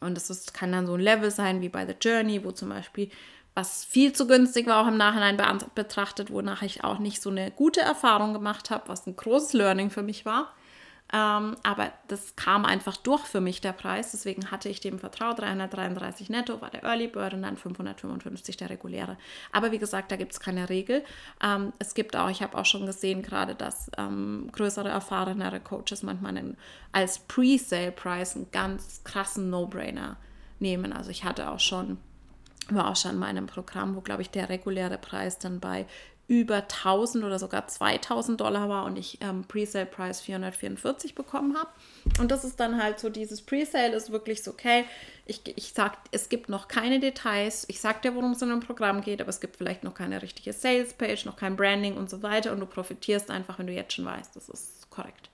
Und das ist, kann dann so ein Level sein wie bei The Journey, wo zum Beispiel was viel zu günstig war, auch im Nachhinein betrachtet, wonach ich auch nicht so eine gute Erfahrung gemacht habe, was ein großes Learning für mich war. Ähm, aber das kam einfach durch für mich, der Preis. Deswegen hatte ich dem vertraut. 333 netto war der Early Bird und dann 555 der reguläre. Aber wie gesagt, da gibt es keine Regel. Ähm, es gibt auch, ich habe auch schon gesehen, gerade, dass ähm, größere, erfahrenere Coaches manchmal einen, als Pre-Sale-Preis einen ganz krassen No-Brainer nehmen. Also ich hatte auch schon war auch schon in meinem Programm, wo, glaube ich, der reguläre Preis dann bei über 1000 oder sogar 2000 Dollar war und ich ähm, Presale-Preis 444 bekommen habe. Und das ist dann halt so, dieses Presale ist wirklich so, okay, ich, ich sag, es gibt noch keine Details, ich sag dir, worum es in einem Programm geht, aber es gibt vielleicht noch keine richtige Sales-Page, noch kein Branding und so weiter und du profitierst einfach, wenn du jetzt schon weißt, das ist korrekt.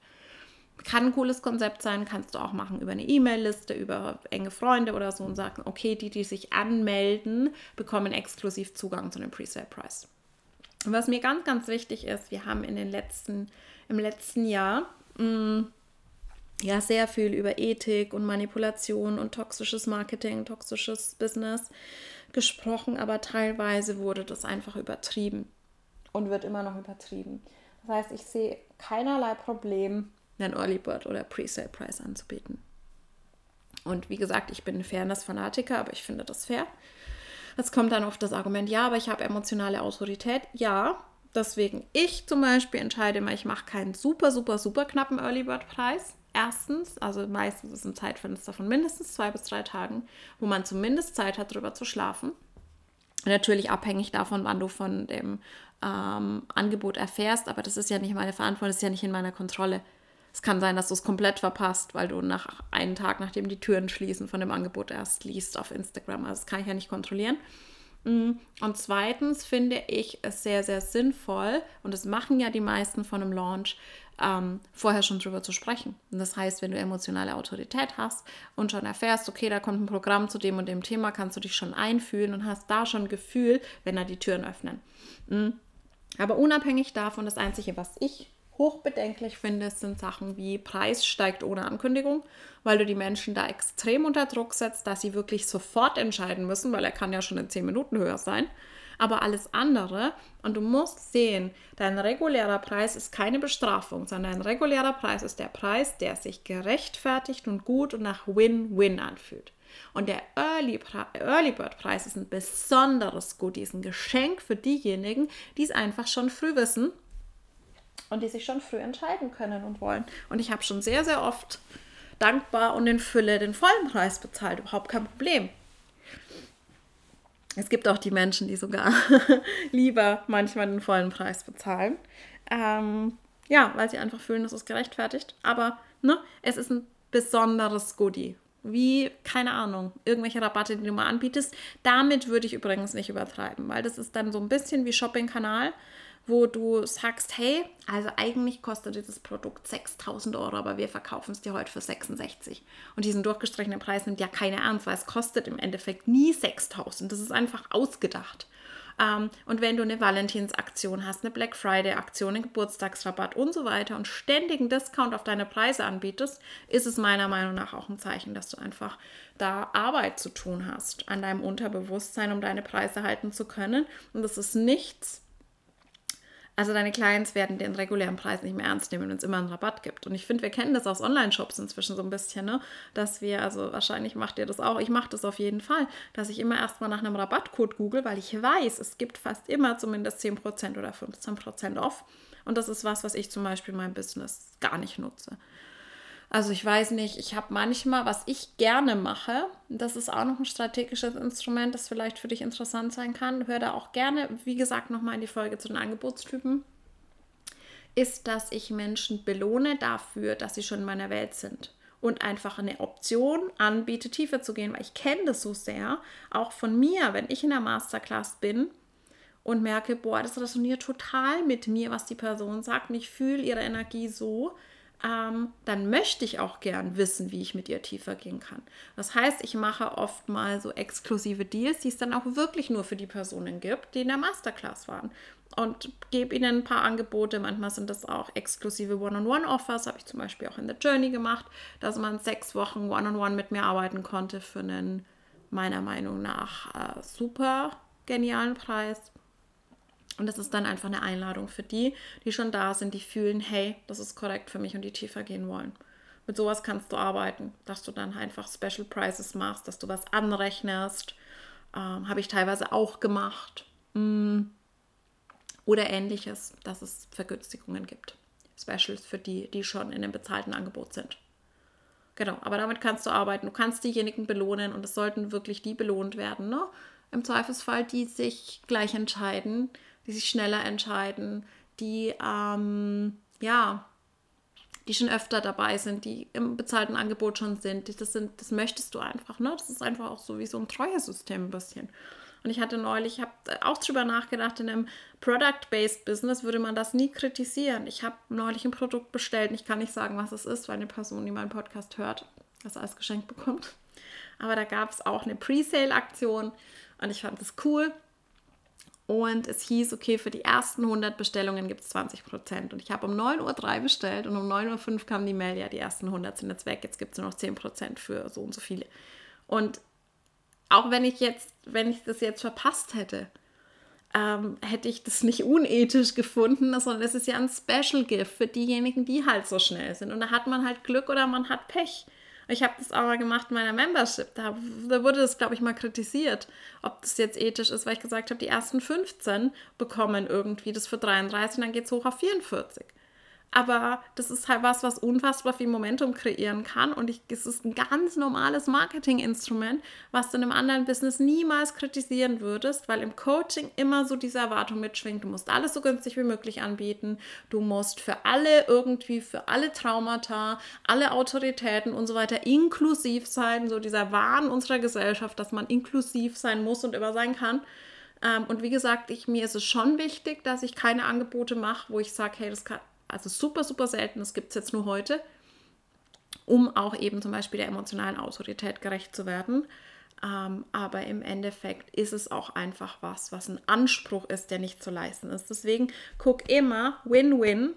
Kann ein cooles Konzept sein, kannst du auch machen über eine E-Mail-Liste, über enge Freunde oder so und sagen, okay, die, die sich anmelden, bekommen exklusiv Zugang zu dem Presale-Preis. Und was mir ganz, ganz wichtig ist, wir haben in den letzten, im letzten Jahr mh, mm, ja sehr viel über Ethik und Manipulation und toxisches Marketing, toxisches Business gesprochen, aber teilweise wurde das einfach übertrieben und wird immer noch übertrieben. Das heißt, ich sehe keinerlei Problem, einen Early Bird oder Pre-Sale Price anzubieten. Und wie gesagt, ich bin ein Fairness-Fanatiker, aber ich finde das fair. Es kommt dann oft das Argument, ja, aber ich habe emotionale Autorität. Ja, deswegen ich zum Beispiel entscheide immer, ich mache keinen super, super, super knappen Early Bird Preis. Erstens, also meistens ist ein Zeitfenster von mindestens zwei bis drei Tagen, wo man zumindest Zeit hat, darüber zu schlafen. Natürlich abhängig davon, wann du von dem ähm, Angebot erfährst, aber das ist ja nicht meine Verantwortung, das ist ja nicht in meiner Kontrolle. Es kann sein, dass du es komplett verpasst, weil du nach einem Tag, nachdem die Türen schließen, von dem Angebot erst liest auf Instagram. Also das kann ich ja nicht kontrollieren. Mm, und zweitens finde ich es sehr, sehr sinnvoll, und das machen ja die meisten von einem Launch, ähm, vorher schon drüber zu sprechen. Und das heißt, wenn du emotionale Autorität hast und schon erfährst, okay, da kommt ein Programm zu dem und dem Thema, kannst du dich schon einfühlen und hast da schon Gefühl, wenn da die Türen öffnen. Mm. Aber unabhängig davon, das Einzige, was ich hochbedenklich finde, sind Sachen wie Preis steigt ohne Ankündigung, weil du die Menschen da extrem unter Druck setzt, dass sie wirklich sofort entscheiden müssen, weil er kann ja schon in 10 Minuten höher sein. Aber alles andere, und du musst sehen, dein regulärer Preis ist keine Bestrafung, sondern dein regulärer Preis ist der Preis, der sich gerechtfertigt und gut und nach Win-Win anfühlt. Und der Early, Early Bird Preis ist ein besonderes Gut, ist ein Geschenk für diejenigen, die es einfach schon früh wissen und die sich schon früh entscheiden können und wollen. Und ich habe schon sehr, sehr oft dankbar und in Fülle den vollen Preis bezahlt. Überhaupt kein Problem. Es gibt auch die Menschen, die sogar lieber manchmal den vollen Preis bezahlen. Ähm, ja, weil sie einfach fühlen, das ist gerechtfertigt. Aber ne, es ist ein besonderes Goodie. Wie, keine Ahnung, irgendwelche Rabatte, die du mal anbietest. Damit würde ich übrigens nicht übertreiben, weil das ist dann so ein bisschen wie Shopping-Kanal wo du sagst, hey, also eigentlich kostet dieses Produkt 6000 Euro, aber wir verkaufen es dir heute für 66. Und diesen durchgestrichenen Preis nimmt ja keine ernst, weil es kostet im Endeffekt nie 6000. Das ist einfach ausgedacht. Ähm, und wenn du eine Valentinsaktion hast, eine Black Friday-Aktion, einen Geburtstagsrabatt und so weiter und ständigen Discount auf deine Preise anbietest, ist es meiner Meinung nach auch ein Zeichen, dass du einfach da Arbeit zu tun hast an deinem Unterbewusstsein, um deine Preise halten zu können. Und das ist nichts, also deine Clients werden den regulären Preis nicht mehr ernst nehmen, wenn es immer einen Rabatt gibt. Und ich finde, wir kennen das aus Online-Shops inzwischen so ein bisschen, ne? dass wir, also wahrscheinlich macht ihr das auch, ich mache das auf jeden Fall, dass ich immer erstmal nach einem Rabattcode google, weil ich weiß, es gibt fast immer zumindest 10% oder 15% off. Und das ist was, was ich zum Beispiel in meinem Business gar nicht nutze. Also ich weiß nicht, ich habe manchmal, was ich gerne mache, das ist auch noch ein strategisches Instrument, das vielleicht für dich interessant sein kann. Hör da auch gerne, wie gesagt, nochmal in die Folge zu den Angebotstypen. Ist, dass ich Menschen belohne dafür, dass sie schon in meiner Welt sind und einfach eine Option anbiete, tiefer zu gehen, weil ich kenne das so sehr, auch von mir, wenn ich in der Masterclass bin und merke, boah, das resoniert total mit mir, was die Person sagt und ich fühle ihre Energie so, ähm, dann möchte ich auch gern wissen, wie ich mit ihr tiefer gehen kann. Das heißt, ich mache oft mal so exklusive Deals, die es dann auch wirklich nur für die Personen gibt, die in der Masterclass waren. Und gebe ihnen ein paar Angebote. Manchmal sind das auch exklusive One-on-One-Offers. Habe ich zum Beispiel auch in der Journey gemacht, dass man sechs Wochen One-on-One -on -One mit mir arbeiten konnte für einen meiner Meinung nach äh, super genialen Preis. Und das ist dann einfach eine Einladung für die, die schon da sind, die fühlen, hey, das ist korrekt für mich und die tiefer gehen wollen. Mit sowas kannst du arbeiten, dass du dann einfach Special Prices machst, dass du was anrechnest. Ähm, Habe ich teilweise auch gemacht. Mm. Oder ähnliches, dass es Vergünstigungen gibt. Specials für die, die schon in einem bezahlten Angebot sind. Genau, aber damit kannst du arbeiten. Du kannst diejenigen belohnen und es sollten wirklich die belohnt werden. Ne? Im Zweifelsfall, die sich gleich entscheiden, die sich schneller entscheiden, die ähm, ja, die schon öfter dabei sind, die im bezahlten Angebot schon sind. Das, sind, das möchtest du einfach, ne? Das ist einfach auch so wie so ein Treuesystem ein bisschen. Und ich hatte neulich, ich habe auch drüber nachgedacht, in einem Product-Based Business würde man das nie kritisieren. Ich habe neulich ein Produkt bestellt und ich kann nicht sagen, was es ist, weil eine Person, die meinen Podcast hört, das als Geschenk bekommt. Aber da gab es auch eine Pre-Sale-Aktion und ich fand das cool. Und es hieß, okay, für die ersten 100 Bestellungen gibt es 20 Prozent. Und ich habe um 9.03 Uhr bestellt und um 9.05 Uhr kam die Mail, ja, die ersten 100 sind jetzt weg, jetzt gibt es nur noch 10 Prozent für so und so viele. Und auch wenn ich jetzt, wenn ich das jetzt verpasst hätte, ähm, hätte ich das nicht unethisch gefunden, sondern es ist ja ein Special Gift für diejenigen, die halt so schnell sind. Und da hat man halt Glück oder man hat Pech. Ich habe das auch mal gemacht in meiner Membership. Da, da wurde das, glaube ich, mal kritisiert, ob das jetzt ethisch ist, weil ich gesagt habe, die ersten 15 bekommen irgendwie das für 33 und dann geht es hoch auf 44. Aber das ist halt was, was unfassbar viel Momentum kreieren kann. Und ich, es ist ein ganz normales Marketinginstrument, was du in einem anderen Business niemals kritisieren würdest, weil im Coaching immer so diese Erwartung mitschwingt. Du musst alles so günstig wie möglich anbieten. Du musst für alle irgendwie, für alle Traumata, alle Autoritäten und so weiter inklusiv sein. So dieser Wahn unserer Gesellschaft, dass man inklusiv sein muss und immer sein kann. Ähm, und wie gesagt, ich, mir ist es schon wichtig, dass ich keine Angebote mache, wo ich sage, hey, das kann, also super, super selten, das gibt es jetzt nur heute, um auch eben zum Beispiel der emotionalen Autorität gerecht zu werden. Ähm, aber im Endeffekt ist es auch einfach was, was ein Anspruch ist, der nicht zu leisten ist. Deswegen guck immer Win-Win.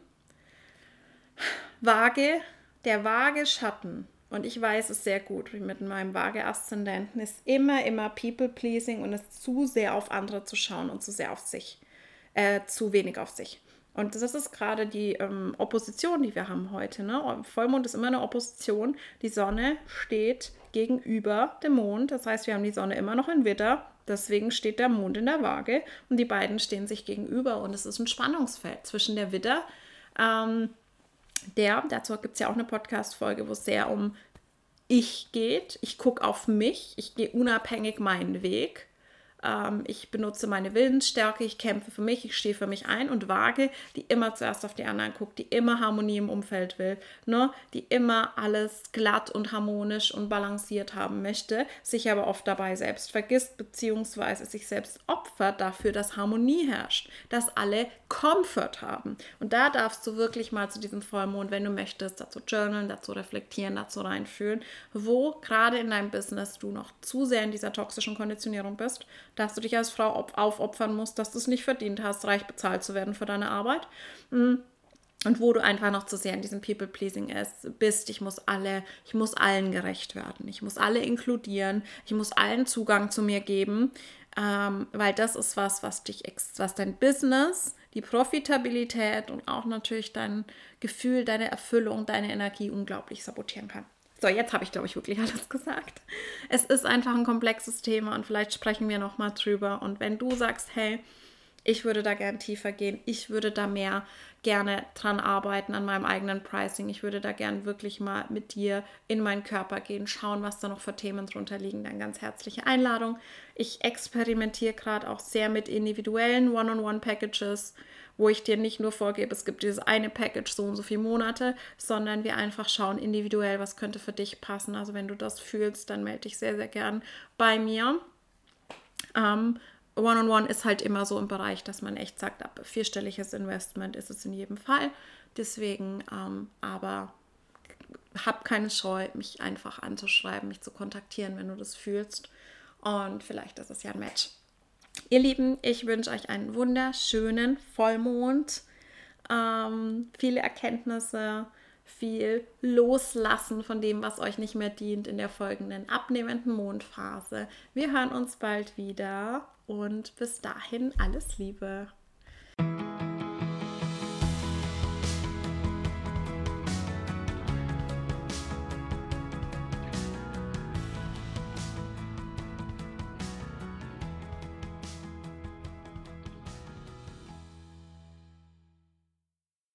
Waage, der Waage Schatten. Und ich weiß es sehr gut mit meinem Waage-Aszendenten, ist immer, immer People-Pleasing und es zu sehr auf andere zu schauen und zu sehr auf sich, äh, zu wenig auf sich. Und das ist gerade die ähm, Opposition, die wir haben heute. Ne? Vollmond ist immer eine Opposition. Die Sonne steht gegenüber dem Mond. Das heißt, wir haben die Sonne immer noch in Witter. Deswegen steht der Mond in der Waage und die beiden stehen sich gegenüber. Und es ist ein Spannungsfeld zwischen der Witter, ähm, der, dazu gibt es ja auch eine Podcast-Folge, wo es sehr um ich geht. Ich gucke auf mich. Ich gehe unabhängig meinen Weg ähm, ich benutze meine Willensstärke, ich kämpfe für mich, ich stehe für mich ein und wage, die immer zuerst auf die anderen guckt, die immer Harmonie im Umfeld will, ne? die immer alles glatt und harmonisch und balanciert haben möchte, sich aber oft dabei selbst vergisst, beziehungsweise sich selbst opfert dafür, dass Harmonie herrscht, dass alle Comfort haben. Und da darfst du wirklich mal zu diesem Vollmond, wenn du möchtest, dazu journalen, dazu reflektieren, dazu reinfühlen, wo gerade in deinem Business du noch zu sehr in dieser toxischen Konditionierung bist dass du dich als Frau aufopfern musst, dass du es nicht verdient hast, reich bezahlt zu werden für deine Arbeit. Mm. Und wo du einfach noch zu sehr in diesem People-Pleasing bist. Ich muss alle, ich muss allen gerecht werden. Ich muss alle inkludieren. Ich muss allen Zugang zu mir geben. Ähm, weil das ist was, was dich, was dein Business, die Profitabilität und auch natürlich dein Gefühl, deine Erfüllung, deine Energie unglaublich sabotieren kann. So, jetzt habe ich, glaube ich, wirklich alles gesagt. Es ist einfach ein komplexes Thema und vielleicht sprechen wir nochmal drüber. Und wenn du sagst, hey, ich würde da gerne tiefer gehen, ich würde da mehr gerne dran arbeiten an meinem eigenen Pricing, ich würde da gerne wirklich mal mit dir in meinen Körper gehen, schauen, was da noch für Themen drunter liegen, dann ganz herzliche Einladung. Ich experimentiere gerade auch sehr mit individuellen One-on-One-Packages wo ich dir nicht nur vorgebe, es gibt dieses eine Package so und so viele Monate, sondern wir einfach schauen individuell, was könnte für dich passen. Also wenn du das fühlst, dann melde dich sehr, sehr gern bei mir. Ähm, One-on-One -on -one ist halt immer so im Bereich, dass man echt sagt, ab vierstelliges Investment ist es in jedem Fall. Deswegen, ähm, aber hab keine Scheu, mich einfach anzuschreiben, mich zu kontaktieren, wenn du das fühlst. Und vielleicht ist es ja ein Match. Ihr Lieben, ich wünsche euch einen wunderschönen Vollmond, ähm, viele Erkenntnisse, viel Loslassen von dem, was euch nicht mehr dient in der folgenden abnehmenden Mondphase. Wir hören uns bald wieder und bis dahin alles Liebe.